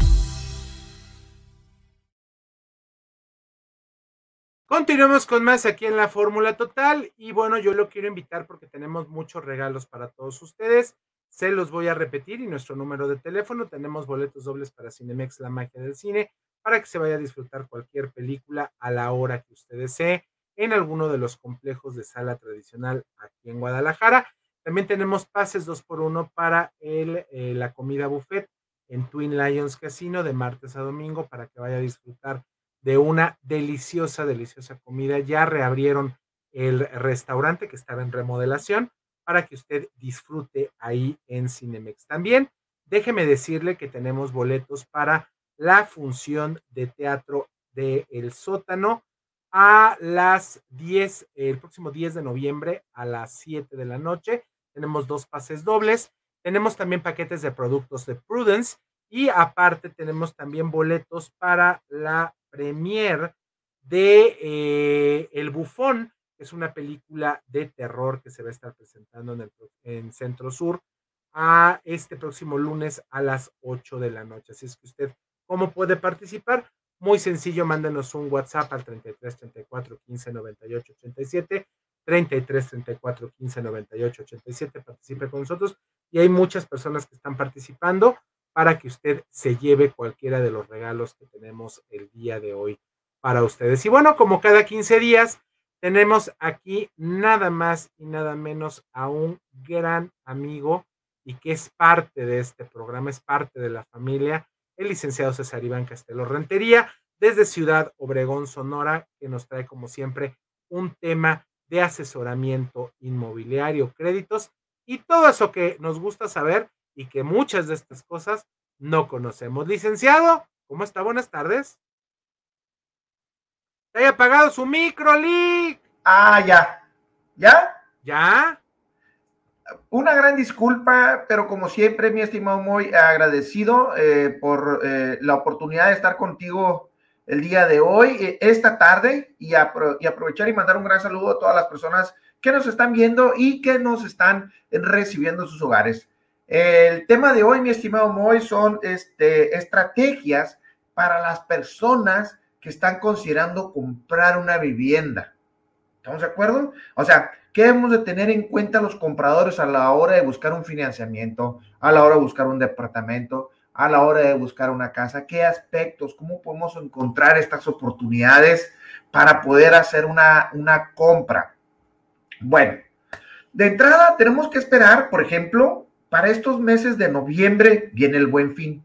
Continuamos con más aquí en la Fórmula Total y bueno, yo lo quiero invitar porque tenemos muchos regalos para todos ustedes. Se los voy a repetir y nuestro número de teléfono. Tenemos boletos dobles para Cinemex, la magia del cine, para que se vaya a disfrutar cualquier película a la hora que usted desee en alguno de los complejos de sala tradicional aquí en Guadalajara. También tenemos pases dos por uno para el, eh, la comida buffet en Twin Lions Casino de martes a domingo para que vaya a disfrutar de una deliciosa, deliciosa comida. Ya reabrieron el restaurante que estaba en remodelación para que usted disfrute ahí en Cinemex. También déjeme decirle que tenemos boletos para la función de teatro de El Sótano a las 10, el próximo 10 de noviembre a las 7 de la noche. Tenemos dos pases dobles. Tenemos también paquetes de productos de Prudence y aparte tenemos también boletos para la premier de eh, El Bufón, que es una película de terror que se va a estar presentando en, el, en Centro Sur a este próximo lunes a las 8 de la noche. Así es que usted, ¿cómo puede participar? Muy sencillo, mándenos un WhatsApp al 33 34 15 98 87, 33 34 15 98 87, participe con nosotros y hay muchas personas que están participando para que usted se lleve cualquiera de los regalos que tenemos el día de hoy para ustedes. Y bueno, como cada 15 días, tenemos aquí nada más y nada menos a un gran amigo y que es parte de este programa, es parte de la familia, el licenciado César Iván Castelo Rentería, desde Ciudad Obregón, Sonora, que nos trae como siempre un tema de asesoramiento inmobiliario, créditos y todo eso que nos gusta saber y que muchas de estas cosas no conocemos. Licenciado, ¿cómo está? Buenas tardes. Se haya apagado su micro, Lee. Ah, ya. ¿Ya? ¿Ya? Una gran disculpa, pero como siempre, mi estimado, muy agradecido eh, por eh, la oportunidad de estar contigo el día de hoy, eh, esta tarde, y, y, aprovechar y mandar un gran saludo a todas las personas que nos están viendo y que nos están recibiendo en sus hogares. El tema de hoy, mi estimado Moy, son este, estrategias para las personas que están considerando comprar una vivienda. ¿Estamos de acuerdo? O sea, ¿qué debemos de tener en cuenta los compradores a la hora de buscar un financiamiento, a la hora de buscar un departamento, a la hora de buscar una casa? ¿Qué aspectos? ¿Cómo podemos encontrar estas oportunidades para poder hacer una, una compra? Bueno, de entrada tenemos que esperar, por ejemplo, para estos meses de noviembre viene el buen fin.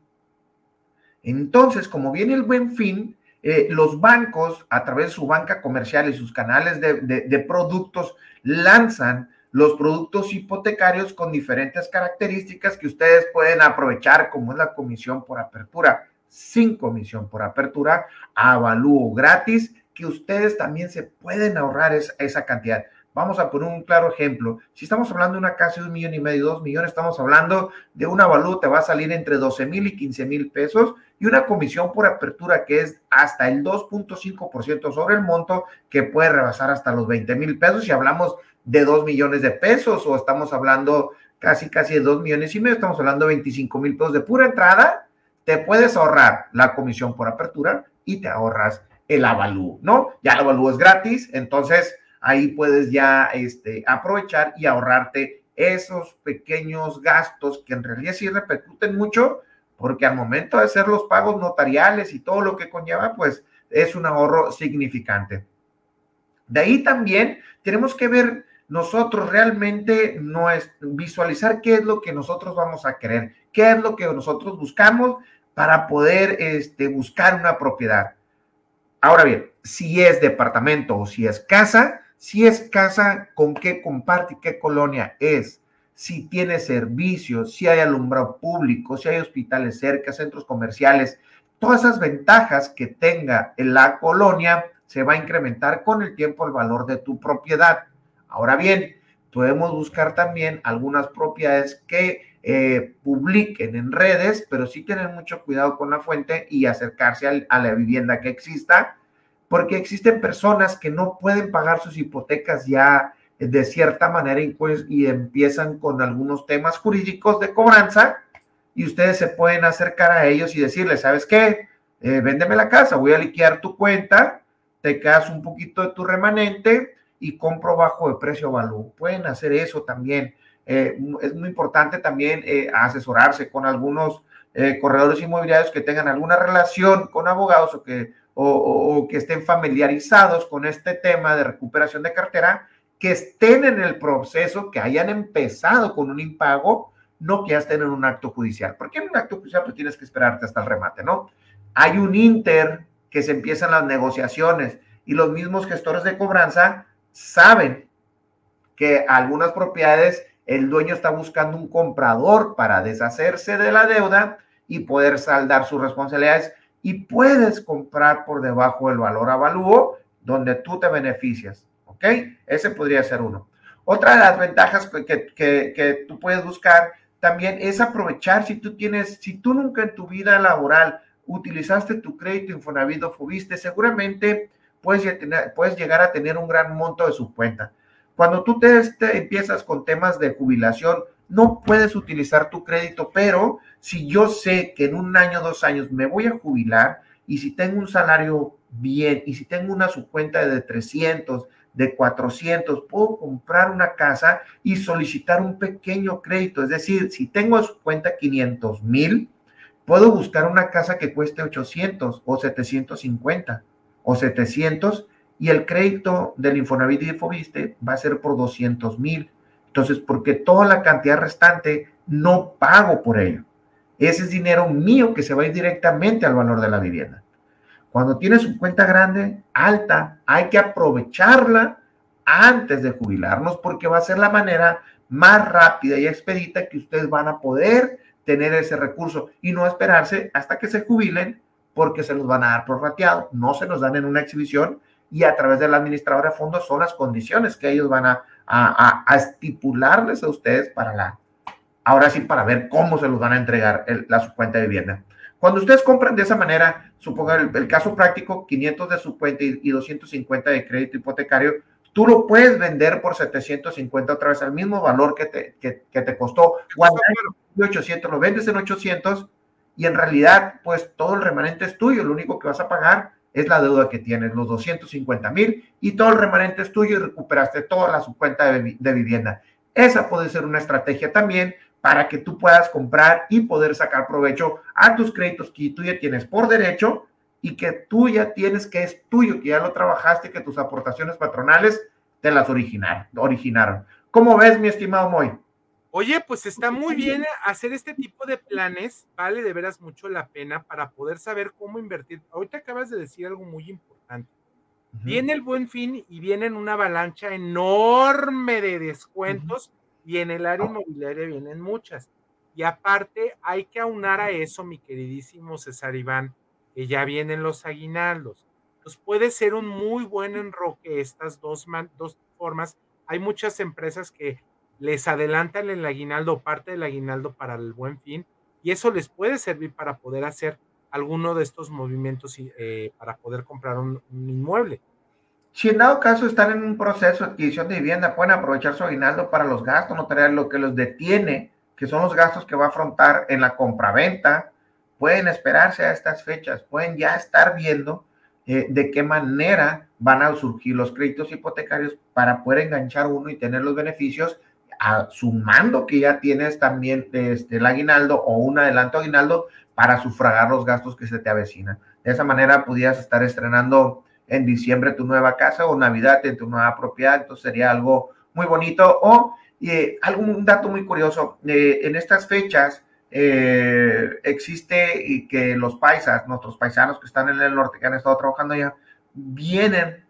Entonces, como viene el buen fin, eh, los bancos, a través de su banca comercial y sus canales de, productos, lanzan los productos hipotecarios con diferentes características que ustedes pueden aprovechar, como es la comisión por apertura, sin comisión por apertura, avalúo gratis, que ustedes también se pueden ahorrar esa cantidad. Vamos a poner un claro ejemplo. Si estamos hablando de una casa de un millón y medio, dos millones, estamos hablando de una avalúo, te va a salir entre 12 mil y 15 mil pesos y una comisión por apertura que es hasta el 2.5% sobre el monto que puede rebasar hasta los 20 mil pesos si hablamos de 2 millones de pesos o estamos hablando casi, casi de 2 millones y medio, estamos hablando de 25 mil pesos de pura entrada, te puedes ahorrar la comisión por apertura y te ahorras el avalúo, ¿no? Ya el avalúo es gratis, entonces ahí puedes ya este, aprovechar y ahorrarte esos pequeños gastos que en realidad sí repercuten mucho, porque al momento de hacer los pagos notariales y todo lo que conlleva, pues es un ahorro significante. De ahí también tenemos que ver nosotros realmente no es visualizar qué es lo que nosotros vamos a querer, qué es lo que nosotros buscamos para poder este, buscar una propiedad. Ahora bien, si es departamento o si es casa, si es casa, con qué comparte, qué colonia es, si tiene servicios, si hay alumbrado público, si hay hospitales cerca, centros comerciales, todas esas ventajas que tenga en la colonia se va a incrementar con el tiempo el valor de tu propiedad. Ahora bien, podemos buscar también algunas propiedades que eh, publiquen en redes, pero sí tener mucho cuidado con la fuente y acercarse a la vivienda que exista porque existen personas que no pueden pagar sus hipotecas ya de cierta manera y empiezan con algunos temas jurídicos de cobranza y ustedes se pueden acercar a ellos y decirles, ¿sabes qué? Eh, véndeme la casa, voy a liquidar tu cuenta, te quedas un poquito de tu remanente y compro bajo de precio valor. Pueden hacer eso también. Eh, es muy importante también eh, asesorarse con algunos corredores inmobiliarios que tengan alguna relación con abogados o que o, que estén familiarizados con este tema de recuperación de cartera, que estén en el proceso, que hayan empezado con un impago, no que ya estén en un acto judicial. Porque en un acto judicial pues tienes que esperarte hasta el remate, ¿no? Hay un inter que se empiezan las negociaciones y los mismos gestores de cobranza saben que algunas propiedades el dueño está buscando un comprador para deshacerse de la deuda y poder saldar sus responsabilidades y puedes comprar por debajo del valor avalúo donde tú te beneficias. ¿Ok? Ese podría ser uno. Otra de las ventajas que, que, tú puedes buscar también es aprovechar si tú tienes, si tú nunca en tu vida laboral utilizaste tu crédito Infonavit o Fubiste, seguramente puedes, puedes llegar a tener un gran monto de su cuenta. Cuando tú te empiezas con temas de jubilación, no puedes utilizar tu crédito, pero si yo sé que en un año, dos años me voy a jubilar y si tengo un salario bien y si tengo una subcuenta de 300, de 400, puedo comprar una casa y solicitar un pequeño crédito. Es decir, si tengo a su cuenta 500 mil, puedo buscar una casa que cueste 800 o 750 o 700 y el crédito del Infonavit y de Fobiste va a ser por 200 mil. Entonces, porque toda la cantidad restante no pago por ello. Ese es dinero mío que se va a ir directamente al valor de la vivienda. Cuando tienes una cuenta grande, alta, hay que aprovecharla antes de jubilarnos porque va a ser la manera más rápida y expedita que ustedes van a poder tener ese recurso y no esperarse hasta que se jubilen porque se los van a dar por rateado, no se los dan en una exhibición y a través de la administradora de fondos son las condiciones que ellos van a a, estipularles a ustedes para la, ahora sí, para ver cómo se los van a entregar la su cuenta de vivienda. Cuando ustedes compran de esa manera, supongan el, caso práctico, 500 de su cuenta y, 250 de crédito hipotecario, tú lo puedes vender por 750 otra vez al mismo valor que te, que, te costó. 800, lo vendes en 800 y en realidad, pues todo el remanente es tuyo, lo único que vas a pagar es la deuda que tienes, los 250 mil y todo el remanente es tuyo y recuperaste toda la subcuenta de, de vivienda. Esa puede ser una estrategia también para que tú puedas comprar y poder sacar provecho a tus créditos que tú ya tienes por derecho y que tú ya tienes que es tuyo, que ya lo trabajaste, que tus aportaciones patronales te las originaron. originaron. ¿Cómo ves, mi estimado Moy? Oye, pues está muy bien hacer este tipo de planes, vale de veras mucho la pena para poder saber cómo invertir. Ahorita acabas de decir algo muy importante. Viene el buen fin y viene una avalancha enorme de descuentos y en el área inmobiliaria vienen muchas. Y aparte hay que aunar a eso, mi queridísimo César Iván, que ya vienen los aguinaldos. Pues puede ser un muy buen enroque estas dos, dos formas. Hay muchas empresas que les adelantan el aguinaldo, parte del aguinaldo para el buen fin, y eso les puede servir para poder hacer alguno de estos movimientos eh, para poder comprar un, inmueble. Si en dado caso están en un proceso de adquisición de vivienda, pueden aprovechar su aguinaldo para los gastos notariales, lo que los detiene, que son los gastos que va a afrontar en la compraventa, pueden esperarse a estas fechas, pueden ya estar viendo eh, de qué manera van a surgir los créditos hipotecarios para poder enganchar uno y tener los beneficios, sumando que ya tienes también este, el aguinaldo o un adelanto aguinaldo para sufragar los gastos que se te avecinan. De esa manera pudieras estar estrenando en diciembre tu nueva casa o Navidad en tu nueva propiedad, entonces sería algo muy bonito. O eh, algún dato muy curioso, eh, en estas fechas eh, existe y que los paisas, nuestros paisanos que están en el norte, que han estado trabajando allá, vienen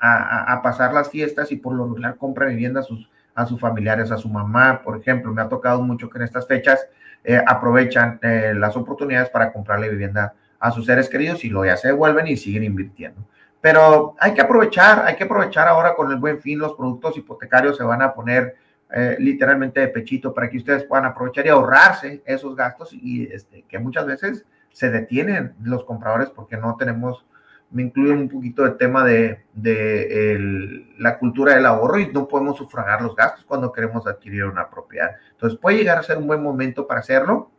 a, pasar las fiestas y por lo regular compran vivienda a sus, a sus familiares, a su mamá, por ejemplo. Me ha tocado mucho que en estas fechas eh, aprovechan eh, las oportunidades para comprarle vivienda a sus seres queridos y luego ya se devuelven y siguen invirtiendo. Pero hay que aprovechar, hay que aprovechar ahora con el buen fin, los productos hipotecarios se van a poner eh, literalmente de pechito para que ustedes puedan aprovechar y ahorrarse esos gastos y este, que muchas veces se detienen los compradores porque no tenemos me incluye un poquito el tema de, la cultura del ahorro y no podemos sufragar los gastos cuando queremos adquirir una propiedad. Entonces puede llegar a ser un buen momento para hacerlo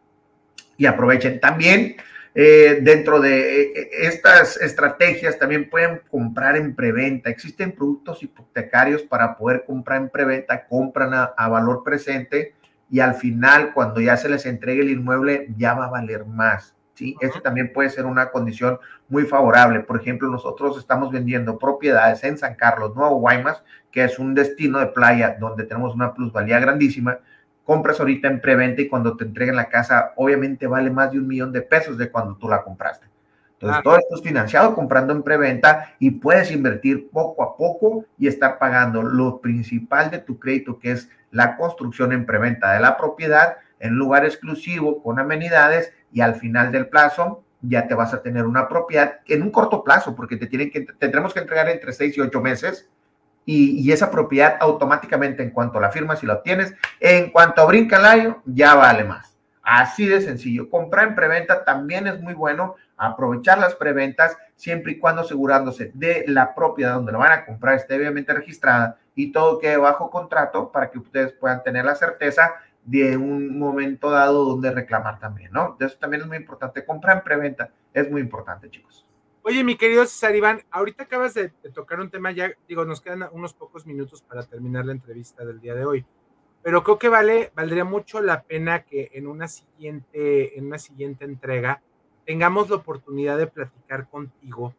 y aprovechen también. Eh, dentro de eh, estas estrategias también pueden comprar en preventa. Existen productos hipotecarios para poder comprar en preventa, compran a valor presente y al final cuando ya se les entregue el inmueble ya va a valer más. ¿sí? Eso también puede ser una condición muy favorable. Por ejemplo, nosotros estamos vendiendo propiedades en San Carlos, Nuevo Guaymas, que es un destino de playa donde tenemos una plusvalía grandísima. Compras ahorita en preventa y cuando te entreguen la casa, obviamente vale más de un millón de pesos de cuando tú la compraste. Entonces, todo esto es financiado comprando en preventa y puedes invertir poco a poco y estar pagando lo principal de tu crédito, que es la construcción en preventa de la propiedad en lugar exclusivo con amenidades y al final del plazo ya te vas a tener una propiedad en un corto plazo, porque te tienen que, tendremos que entregar entre seis y ocho meses. Y, esa propiedad automáticamente, en cuanto la firmas y la obtienes, en cuanto brinca el año, ya vale más. Así de sencillo. Comprar en preventa también es muy bueno. Aprovechar las preventas siempre y cuando asegurándose de la propiedad donde lo van a comprar esté obviamente registrada y todo quede bajo contrato para que ustedes puedan tener la certeza de un momento dado donde reclamar también, ¿no? Eso también es muy importante. Comprar en preventa es muy importante, chicos. Oye, mi querido César Iván, ahorita acabas de, tocar un tema, ya digo, nos quedan unos pocos minutos para terminar la entrevista del día de hoy, pero creo que vale, valdría mucho la pena que en una siguiente, en una siguiente entrega tengamos la oportunidad de platicar contigo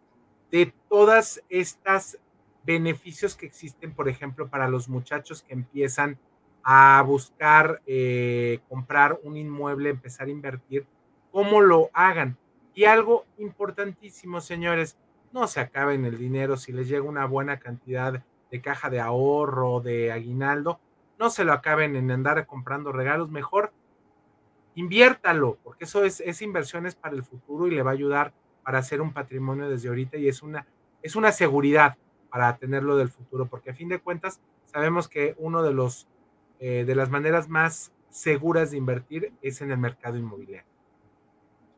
de todas estas beneficios que existen, por ejemplo, para los muchachos que empiezan a buscar eh, comprar un inmueble, empezar a invertir, cómo lo hagan. Y algo importantísimo, señores, no se acaben el dinero si les llega una buena cantidad de caja de ahorro, de aguinaldo, no se lo acaben en andar comprando regalos, mejor inviértalo, porque eso es, es inversiones para el futuro y le va a ayudar para hacer un patrimonio desde ahorita y es una, es una seguridad para tenerlo del futuro, porque a fin de cuentas sabemos que uno de los eh, de las maneras más seguras de invertir es en el mercado inmobiliario.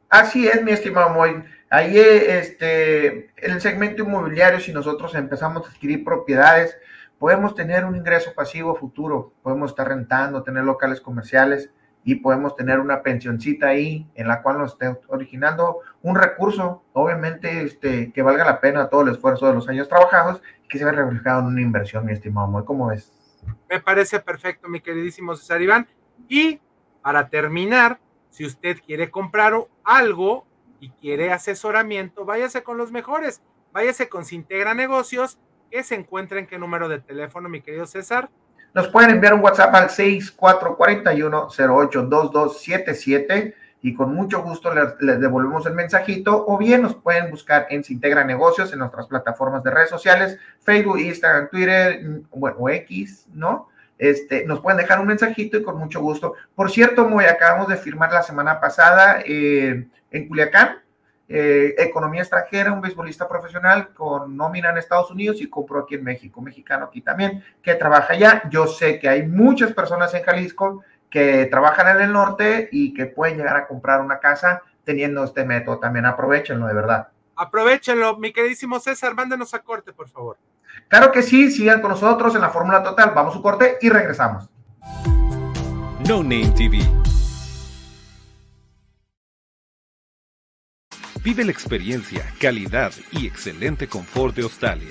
Así es, mi estimado Moy. Ahí, este, en el segmento inmobiliario, si nosotros empezamos a adquirir propiedades, podemos tener un ingreso pasivo futuro, podemos estar rentando, tener locales comerciales y podemos tener una pensioncita ahí en la cual nos esté originando un recurso, obviamente, este, que valga la pena todo el esfuerzo de los años trabajados que se vea reflejado en una inversión, mi estimado Moy. ¿Cómo ves? Me parece perfecto, mi queridísimo César Iván. Y para terminar, si usted quiere comprar algo y quiere asesoramiento, váyase con los mejores. Váyase con Sintegra Negocios, que se encuentra en qué número de teléfono, mi querido César. Nos pueden enviar un WhatsApp al 6441-082277 y con mucho gusto les, devolvemos el mensajito o bien nos pueden buscar en Sintegra Negocios en nuestras plataformas de redes sociales, Facebook, Instagram, Twitter, mm, bueno, X, ¿no? Este, nos pueden dejar un mensajito y con mucho gusto. Por cierto, muy acabamos de firmar la semana pasada eh, en Culiacán, eh, economía extranjera, un beisbolista profesional con nómina en Estados Unidos y compro aquí en México, mexicano aquí también, que trabaja allá. Yo sé que hay muchas personas en Jalisco que trabajan en el norte y que pueden llegar a comprar una casa teniendo este método. También aprovechenlo, de verdad. Aprovechenlo, mi queridísimo César, mándenos a corte, por favor. Claro que sí, sigan con nosotros en la Fórmula Total. Vamos a su corte y regresamos. No Name TV Vive la experiencia, calidad y excelente confort de Australia.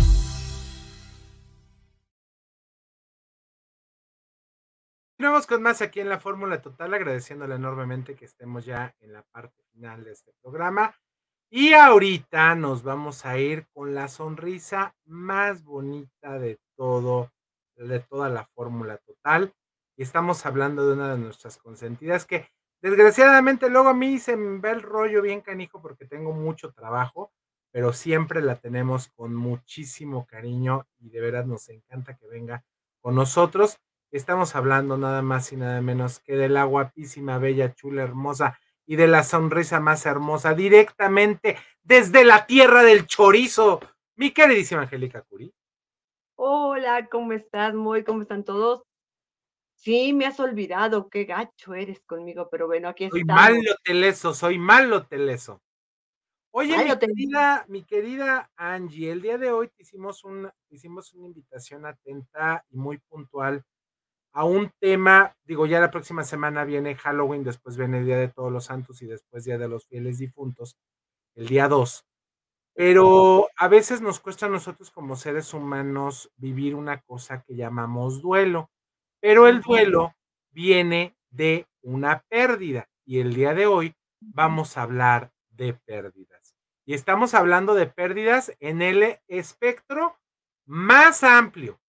Con más aquí en la Fórmula Total, agradeciéndole enormemente que estemos ya en la parte final de este programa. Y ahorita nos vamos a ir con la sonrisa más bonita de todo, de toda la Fórmula Total. Y estamos hablando de una de nuestras consentidas que desgraciadamente luego a mí se me ve el rollo bien canijo porque tengo mucho trabajo, pero siempre la tenemos con muchísimo cariño y de verdad nos encanta que venga con nosotros. Estamos hablando nada más y nada menos que de la guapísima, bella, chula, hermosa y de la sonrisa más hermosa directamente desde la tierra del chorizo. Mi queridísima Angélica Curi. Hola, ¿cómo estás? Muy, ¿cómo están todos? Sí, me has olvidado, qué gacho eres conmigo, pero bueno, aquí soy estamos. Soy malo teleso, soy malo teleso. Oye, mi, querida, mi querida Angie, el día de hoy te hicimos, una, hicimos una invitación atenta y muy puntual a un tema, digo, ya la próxima semana viene Halloween, después viene el Día de Todos los Santos y después Día de los Fieles Difuntos, el día 2. Pero a veces nos cuesta a nosotros como seres humanos vivir una cosa que llamamos duelo, pero el duelo viene de una pérdida y el día de hoy vamos a hablar de pérdidas. Y estamos hablando de pérdidas en el espectro más amplio,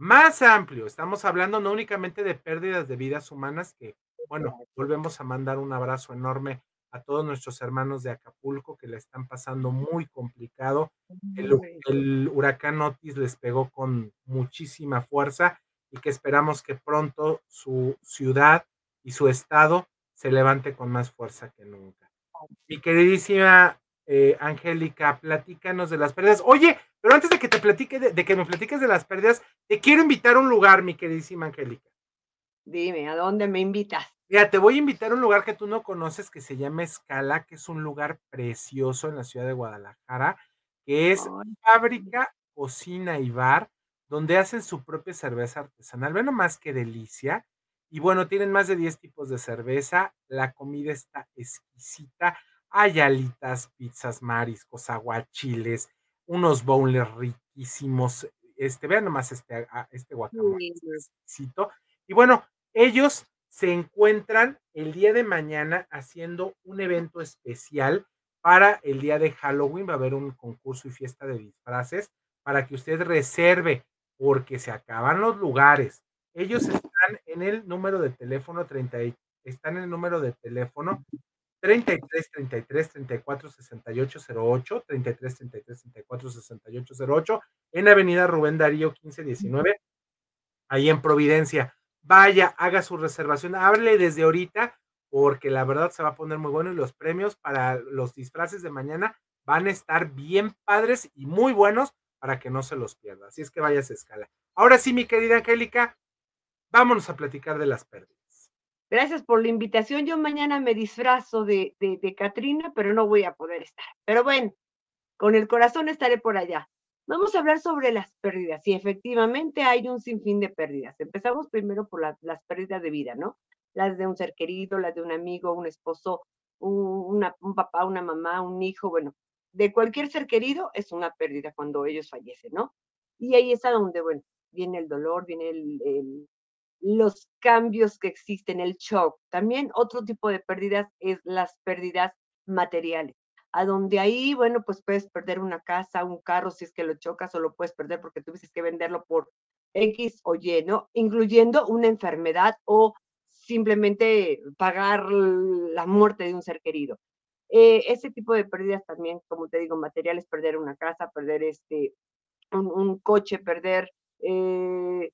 más amplio. Estamos hablando no únicamente de pérdidas de vidas humanas, que, bueno, volvemos a mandar un abrazo enorme a todos nuestros hermanos de Acapulco que le están pasando muy complicado. El, huracán Otis les pegó con muchísima fuerza y que esperamos que pronto su ciudad y su estado se levante con más fuerza que nunca. Mi queridísima eh, Angélica, platícanos de las pérdidas. Oye, pero antes de que te platique, de, que me platiques de las pérdidas, te quiero invitar a un lugar, mi queridísima Angélica. Dime, ¿a dónde me invitas? Mira, te voy a invitar a un lugar que tú no conoces que se llama Escala, que es un lugar precioso en la ciudad de Guadalajara, que es fábrica, cocina y bar, donde hacen su propia cerveza artesanal. Ve nomás qué delicia. Y bueno, tienen más de 10 tipos de cerveza, la comida está exquisita, hay alitas, pizzas, mariscos, aguachiles, unos bowls riquísimos. Este, vean nomás este, este guacamole exquisito. Y bueno, ellos se encuentran el día de mañana haciendo un evento especial para el día de Halloween. Va a haber un concurso y fiesta de disfraces para que usted reserve, porque se acaban los lugares. Ellos están en el número de teléfono 30, están en el número de teléfono 33 33 34 68 08, 33 33 34 68 08, en Avenida Rubén Darío 1519, ahí en Providencia. Vaya, haga su reservación, hable desde ahorita, porque la verdad se va a poner muy bueno y los premios para los disfraces de mañana van a estar bien padres y muy buenos para que no se los pierda. Así es que vaya a escala. Ahora sí, mi querida Angélica, vámonos a platicar de las pérdidas. Gracias por la invitación. Yo mañana me disfrazo de, de, de pero no voy a poder estar. Pero bueno, con el corazón estaré por allá. Vamos a hablar sobre las pérdidas. Y efectivamente hay un sinfín de pérdidas. Empezamos primero por las pérdidas de vida, ¿no? Las de un ser querido, las de un amigo, un esposo, un papá, una mamá, un hijo, bueno, de cualquier ser querido es una pérdida cuando ellos fallecen, ¿no? Y ahí es a donde, bueno, viene el dolor, viene el, los cambios que existen, el shock. También otro tipo de pérdidas es las pérdidas materiales, a donde ahí, bueno, pues puedes perder una casa, un carro si es que lo chocas o lo puedes perder porque tuviste que venderlo por X o Y, ¿no? Incluyendo una enfermedad o simplemente pagar la muerte de un ser querido. Eh, ese tipo de pérdidas también, como te digo, materiales, perder una casa, perder este, un, coche, perder eh,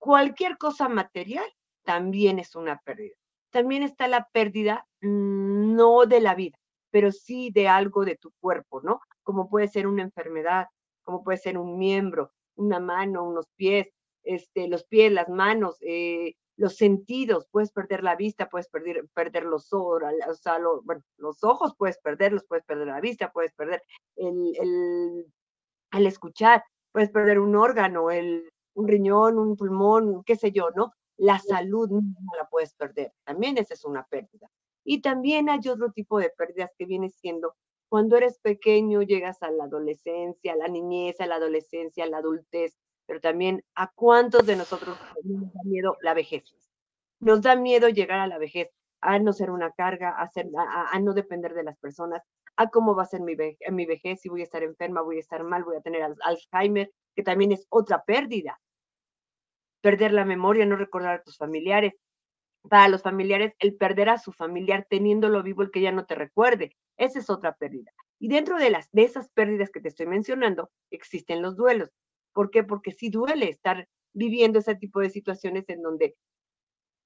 cualquier cosa material también es una pérdida. También está la pérdida mm, no de la vida, pero sí de algo de tu cuerpo, ¿no? Como puede ser una enfermedad, como puede ser un miembro, una mano, unos pies, este, los pies, las manos, eh, los sentidos, puedes perder la vista, puedes perder, perder los, ojos, o sea, los ojos puedes perderlos, puedes perder la vista, puedes perder el, el, el escuchar, puedes perder un órgano, el, un riñón, un pulmón, qué sé yo, ¿no? La salud no la puedes perder. También esa es una pérdida. Y también hay otro tipo de pérdidas que viene siendo cuando eres pequeño, llegas a la adolescencia, a la niñez, a la adolescencia, a la adultez, pero también a cuántos de nosotros nos da miedo la vejez. Nos da miedo llegar a la vejez, a no ser una carga, a, ser, a, no depender de las personas, a cómo va a ser mi, mi vejez, si voy a estar enferma, voy a estar mal, voy a tener Alzheimer, que también es otra pérdida perder la memoria, no recordar a tus familiares. Para los familiares, el perder a su familiar teniéndolo vivo, el que ya no te recuerde, esa es otra pérdida. Y dentro de, las, de esas pérdidas que te estoy mencionando, existen los duelos. ¿Por qué? Porque sí duele estar viviendo ese tipo de situaciones en donde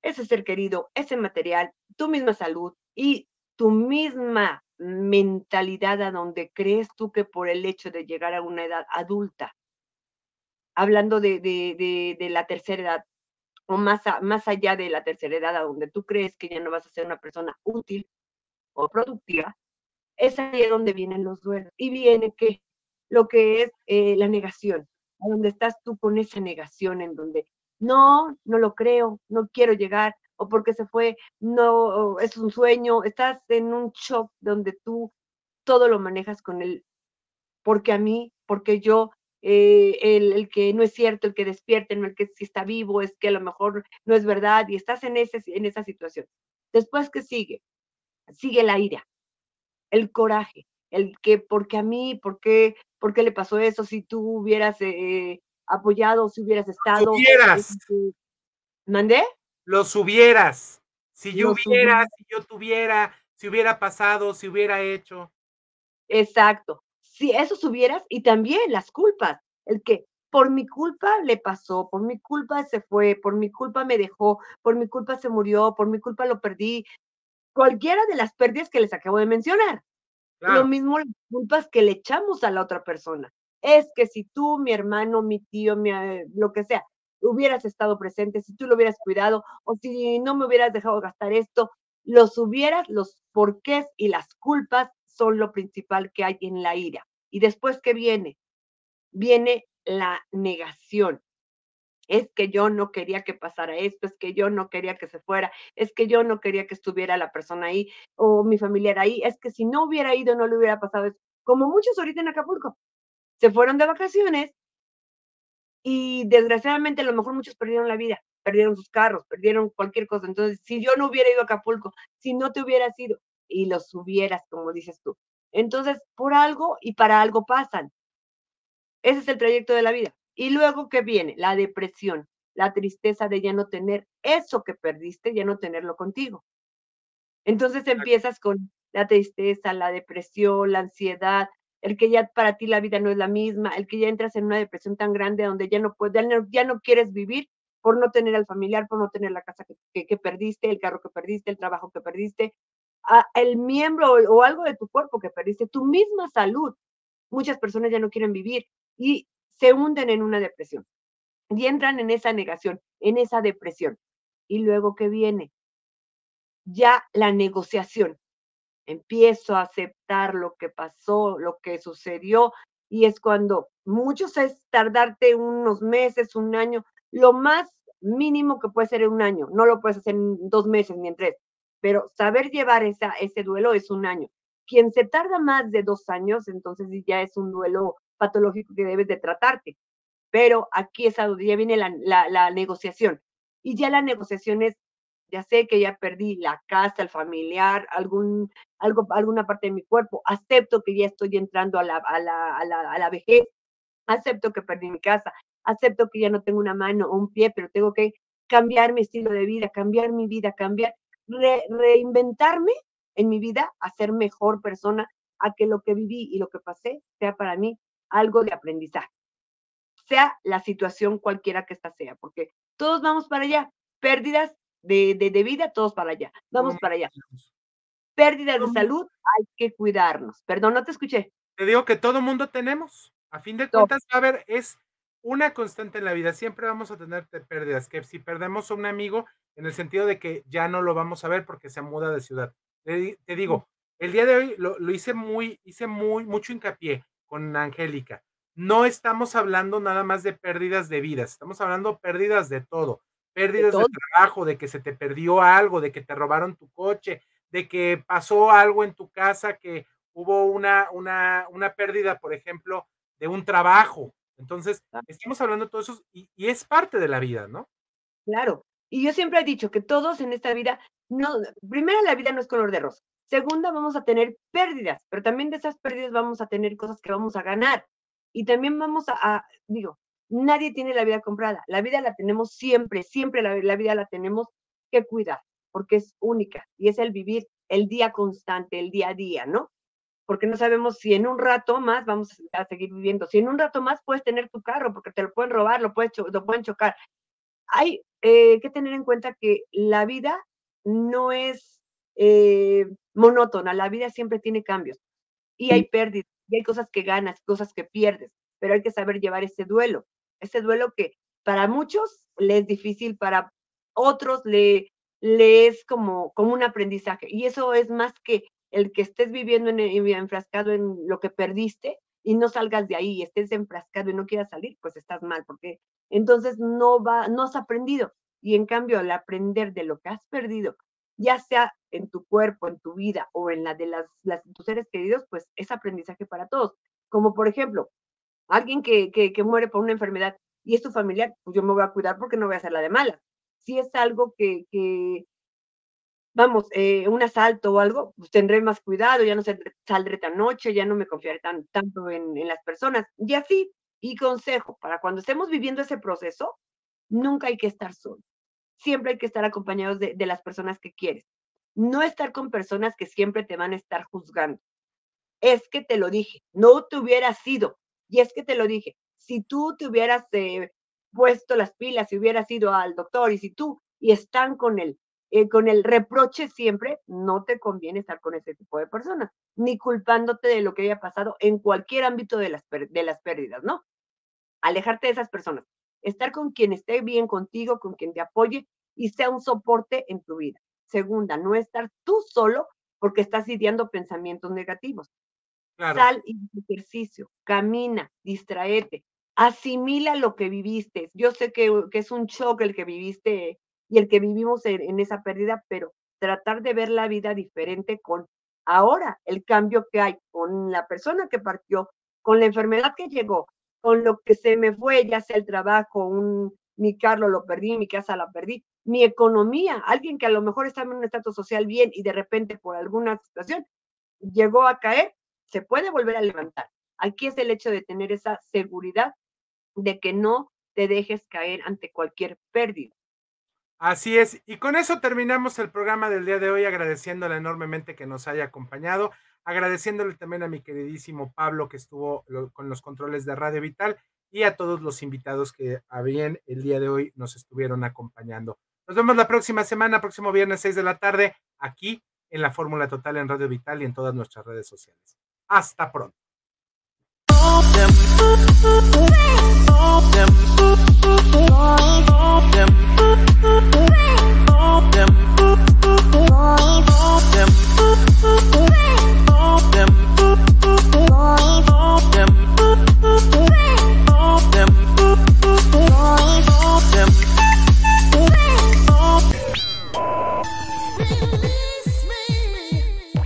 ese ser querido, ese material, tu misma salud y tu misma mentalidad a donde crees tú que por el hecho de llegar a una edad adulta hablando de, de, de, la tercera edad o más, más allá de la tercera edad, a donde tú crees que ya no vas a ser una persona útil o productiva, es ahí donde vienen los duelos. Y viene que lo que es eh, la negación, donde estás tú con esa negación en donde no, no lo creo, no quiero llegar, o porque se fue, no, es un sueño, estás en un shock donde tú todo lo manejas con el, porque a mí, porque yo, eh, el, que no es cierto, el que despierte, no el que si está vivo, es que a lo mejor no es verdad y estás en, ese, en esa situación. Después, ¿qué sigue? Sigue la ira, el coraje, el que, porque a mí, por qué, por qué le pasó eso, si tú hubieras eh, apoyado, si hubieras estado. Hubieras. Este, ¿Mandé? Los hubieras. Si yo hubiera, si yo tuviera, si hubiera pasado, si hubiera hecho. Exacto si eso subieras y también las culpas, el que por mi culpa le pasó, por mi culpa se fue, por mi culpa me dejó, por mi culpa se murió, por mi culpa lo perdí, cualquiera de las pérdidas que les acabo de mencionar. Lo mismo las culpas que le echamos a la otra persona. Es que si tú, mi hermano, mi tío, mi, eh, lo que sea, hubieras estado presente, si tú lo hubieras cuidado o si no me hubieras dejado gastar esto, los hubieras, los porqués y las culpas son lo principal que hay en la ira. ¿Y después qué viene? Viene la negación. es que yo no quería que pasara esto, es que yo no quería que se fuera, es que yo no quería que estuviera la persona ahí o mi familiar ahí, es que si no hubiera ido no le hubiera pasado eso. Como muchos ahorita en Acapulco, se fueron de vacaciones y desgraciadamente a lo mejor muchos perdieron la vida, perdieron sus carros, perdieron cualquier cosa. Entonces, si yo no hubiera ido a Acapulco, si no te hubieras ido y los hubieras, como dices tú. Entonces, por algo y para algo pasan. Ese es el trayecto de la vida. Y luego, ¿qué viene? La depresión, la tristeza de ya no tener eso que perdiste, ya no tenerlo contigo. Entonces empiezas con la tristeza, la depresión, la ansiedad, el que ya para ti la vida no es la misma, el que ya entras en una depresión tan grande donde ya no puedes, ya no, quieres vivir por no tener al familiar, por no tener la casa que, perdiste, el carro que perdiste, el trabajo que perdiste, el miembro o, algo de tu cuerpo que perdiste, tu misma salud. Muchas personas ya no quieren vivir y se hunden en una depresión y entran en esa negación, en esa depresión. Y luego, ¿qué viene? Ya la negociación. Empiezo a aceptar lo que pasó, lo que sucedió, y es cuando muchos es tardarte unos meses, un año, lo más mínimo que puede ser un año, no lo puedes hacer en dos meses ni en tres, pero saber llevar esa, ese duelo es un año. Quien se tarda más de dos años, entonces ya es un duelo patológico que debes de tratarte. Pero aquí es ya viene la, negociación. Y ya la negociación es, ya sé que ya perdí la casa, el familiar, algún, algo, alguna parte de mi cuerpo, acepto que ya estoy entrando a la, a la, a la, a la vejez, acepto que perdí mi casa, acepto que ya no tengo una mano o un pie, pero tengo que cambiar mi estilo de vida, cambiar mi vida, cambiar, reinventarme en mi vida a ser mejor persona, a que lo que viví y lo que pasé sea para mí algo de aprendizaje, sea la situación cualquiera que esta sea, porque todos vamos para allá, pérdidas de, de, vida, todos para allá, vamos para allá. Pérdidas de salud, hay que cuidarnos. Perdón, no te escuché. Te digo que todo mundo tenemos. A fin de cuentas, a ver, es una constante en la vida. Siempre vamos a tener pérdidas. Que si perdemos a un amigo, en el sentido de que ya no lo vamos a ver porque se muda de ciudad. Te, digo, el día de hoy lo, lo, hice muy, hice muy, mucho hincapié con Angélica. No estamos hablando nada más de pérdidas de vidas, estamos hablando pérdidas de todo. Pérdidas de, trabajo, de que se te perdió algo, de que te robaron tu coche, de que pasó algo en tu casa, que hubo una, una, una pérdida, por ejemplo, de un trabajo. Entonces, estamos hablando de todo eso y, y, es parte de la vida, ¿no? Claro. Y yo siempre he dicho que todos en esta vida, no, primero la vida no es color de rosa. Segunda, vamos a tener pérdidas, pero también de esas pérdidas vamos a tener cosas que vamos a ganar. Y también vamos a, digo, nadie tiene la vida comprada. La vida la tenemos siempre, siempre la, la vida la tenemos que cuidar, porque es única y es el vivir el día constante, el día a día, ¿no? Porque no sabemos si en un rato más vamos a seguir viviendo. Si en un rato más puedes tener tu carro, porque te lo pueden robar, lo, puedes, lo pueden chocar. Hay eh, que tener en cuenta que la vida no es eh, monótona, la vida siempre tiene cambios y hay pérdidas, y hay cosas que ganas, cosas que pierdes, pero hay que saber llevar ese duelo, ese duelo que para muchos le es difícil, para otros le, le es como, como un aprendizaje y eso es más que el que estés viviendo en, enfrascado en lo que perdiste y no salgas de ahí y estés enfrascado y no quieras salir, pues estás mal, porque entonces no va, no has aprendido. Y en cambio, al aprender de lo que has perdido, ya sea en tu cuerpo, en tu vida o en la de las, tus seres queridos, pues es aprendizaje para todos. Como por ejemplo, alguien que, que, muere por una enfermedad y es tu familiar, pues yo me voy a cuidar porque no voy a hacer la de mala. Si es algo que, que vamos, eh, un asalto o algo, pues tendré más cuidado, ya no saldré tan noche, ya no me confiaré tan, tanto en, las personas. Y así, y consejo, para cuando estemos viviendo ese proceso, nunca hay que estar solo siempre hay que estar acompañados de, las personas que quieres. No estar con personas que siempre te van a estar juzgando. Es que te lo dije, no te hubieras sido. Y es que te lo dije, si tú te hubieras eh, puesto las pilas, si hubieras ido al doctor y si tú y están con él, eh, con el reproche siempre, no te conviene estar con ese tipo de personas, ni culpándote de lo que haya pasado en cualquier ámbito de las, de las pérdidas, ¿no? Alejarte de esas personas estar con quien esté bien contigo, con quien te apoye y sea un soporte en tu vida. Segunda, no estar tú solo porque estás lidiando pensamientos negativos. Sal y ejercicio, camina, distraete, asimila lo que viviste. Yo sé que, que es un shock el que viviste y el que vivimos en, esa pérdida, pero tratar de ver la vida diferente con ahora el cambio que hay con la persona que partió, con la enfermedad que llegó, con lo que se me fue, ya sea el trabajo, un, mi carro lo perdí, mi casa la perdí, mi economía, alguien que a lo mejor estaba en un estatus social bien y de repente por alguna situación llegó a caer, se puede volver a levantar. Aquí es el hecho de tener esa seguridad de que no te dejes caer ante cualquier pérdida. Así es, y con eso terminamos el programa del día de hoy, agradeciéndole enormemente que nos haya acompañado, agradeciéndole también a mi queridísimo Pablo que estuvo con los controles de Radio Vital y a todos los invitados que habían el día de hoy nos estuvieron acompañando. Nos vemos la próxima semana, próximo viernes 6 de la tarde, aquí en la Fórmula Total en Radio Vital y en todas nuestras redes sociales. Hasta pronto. All them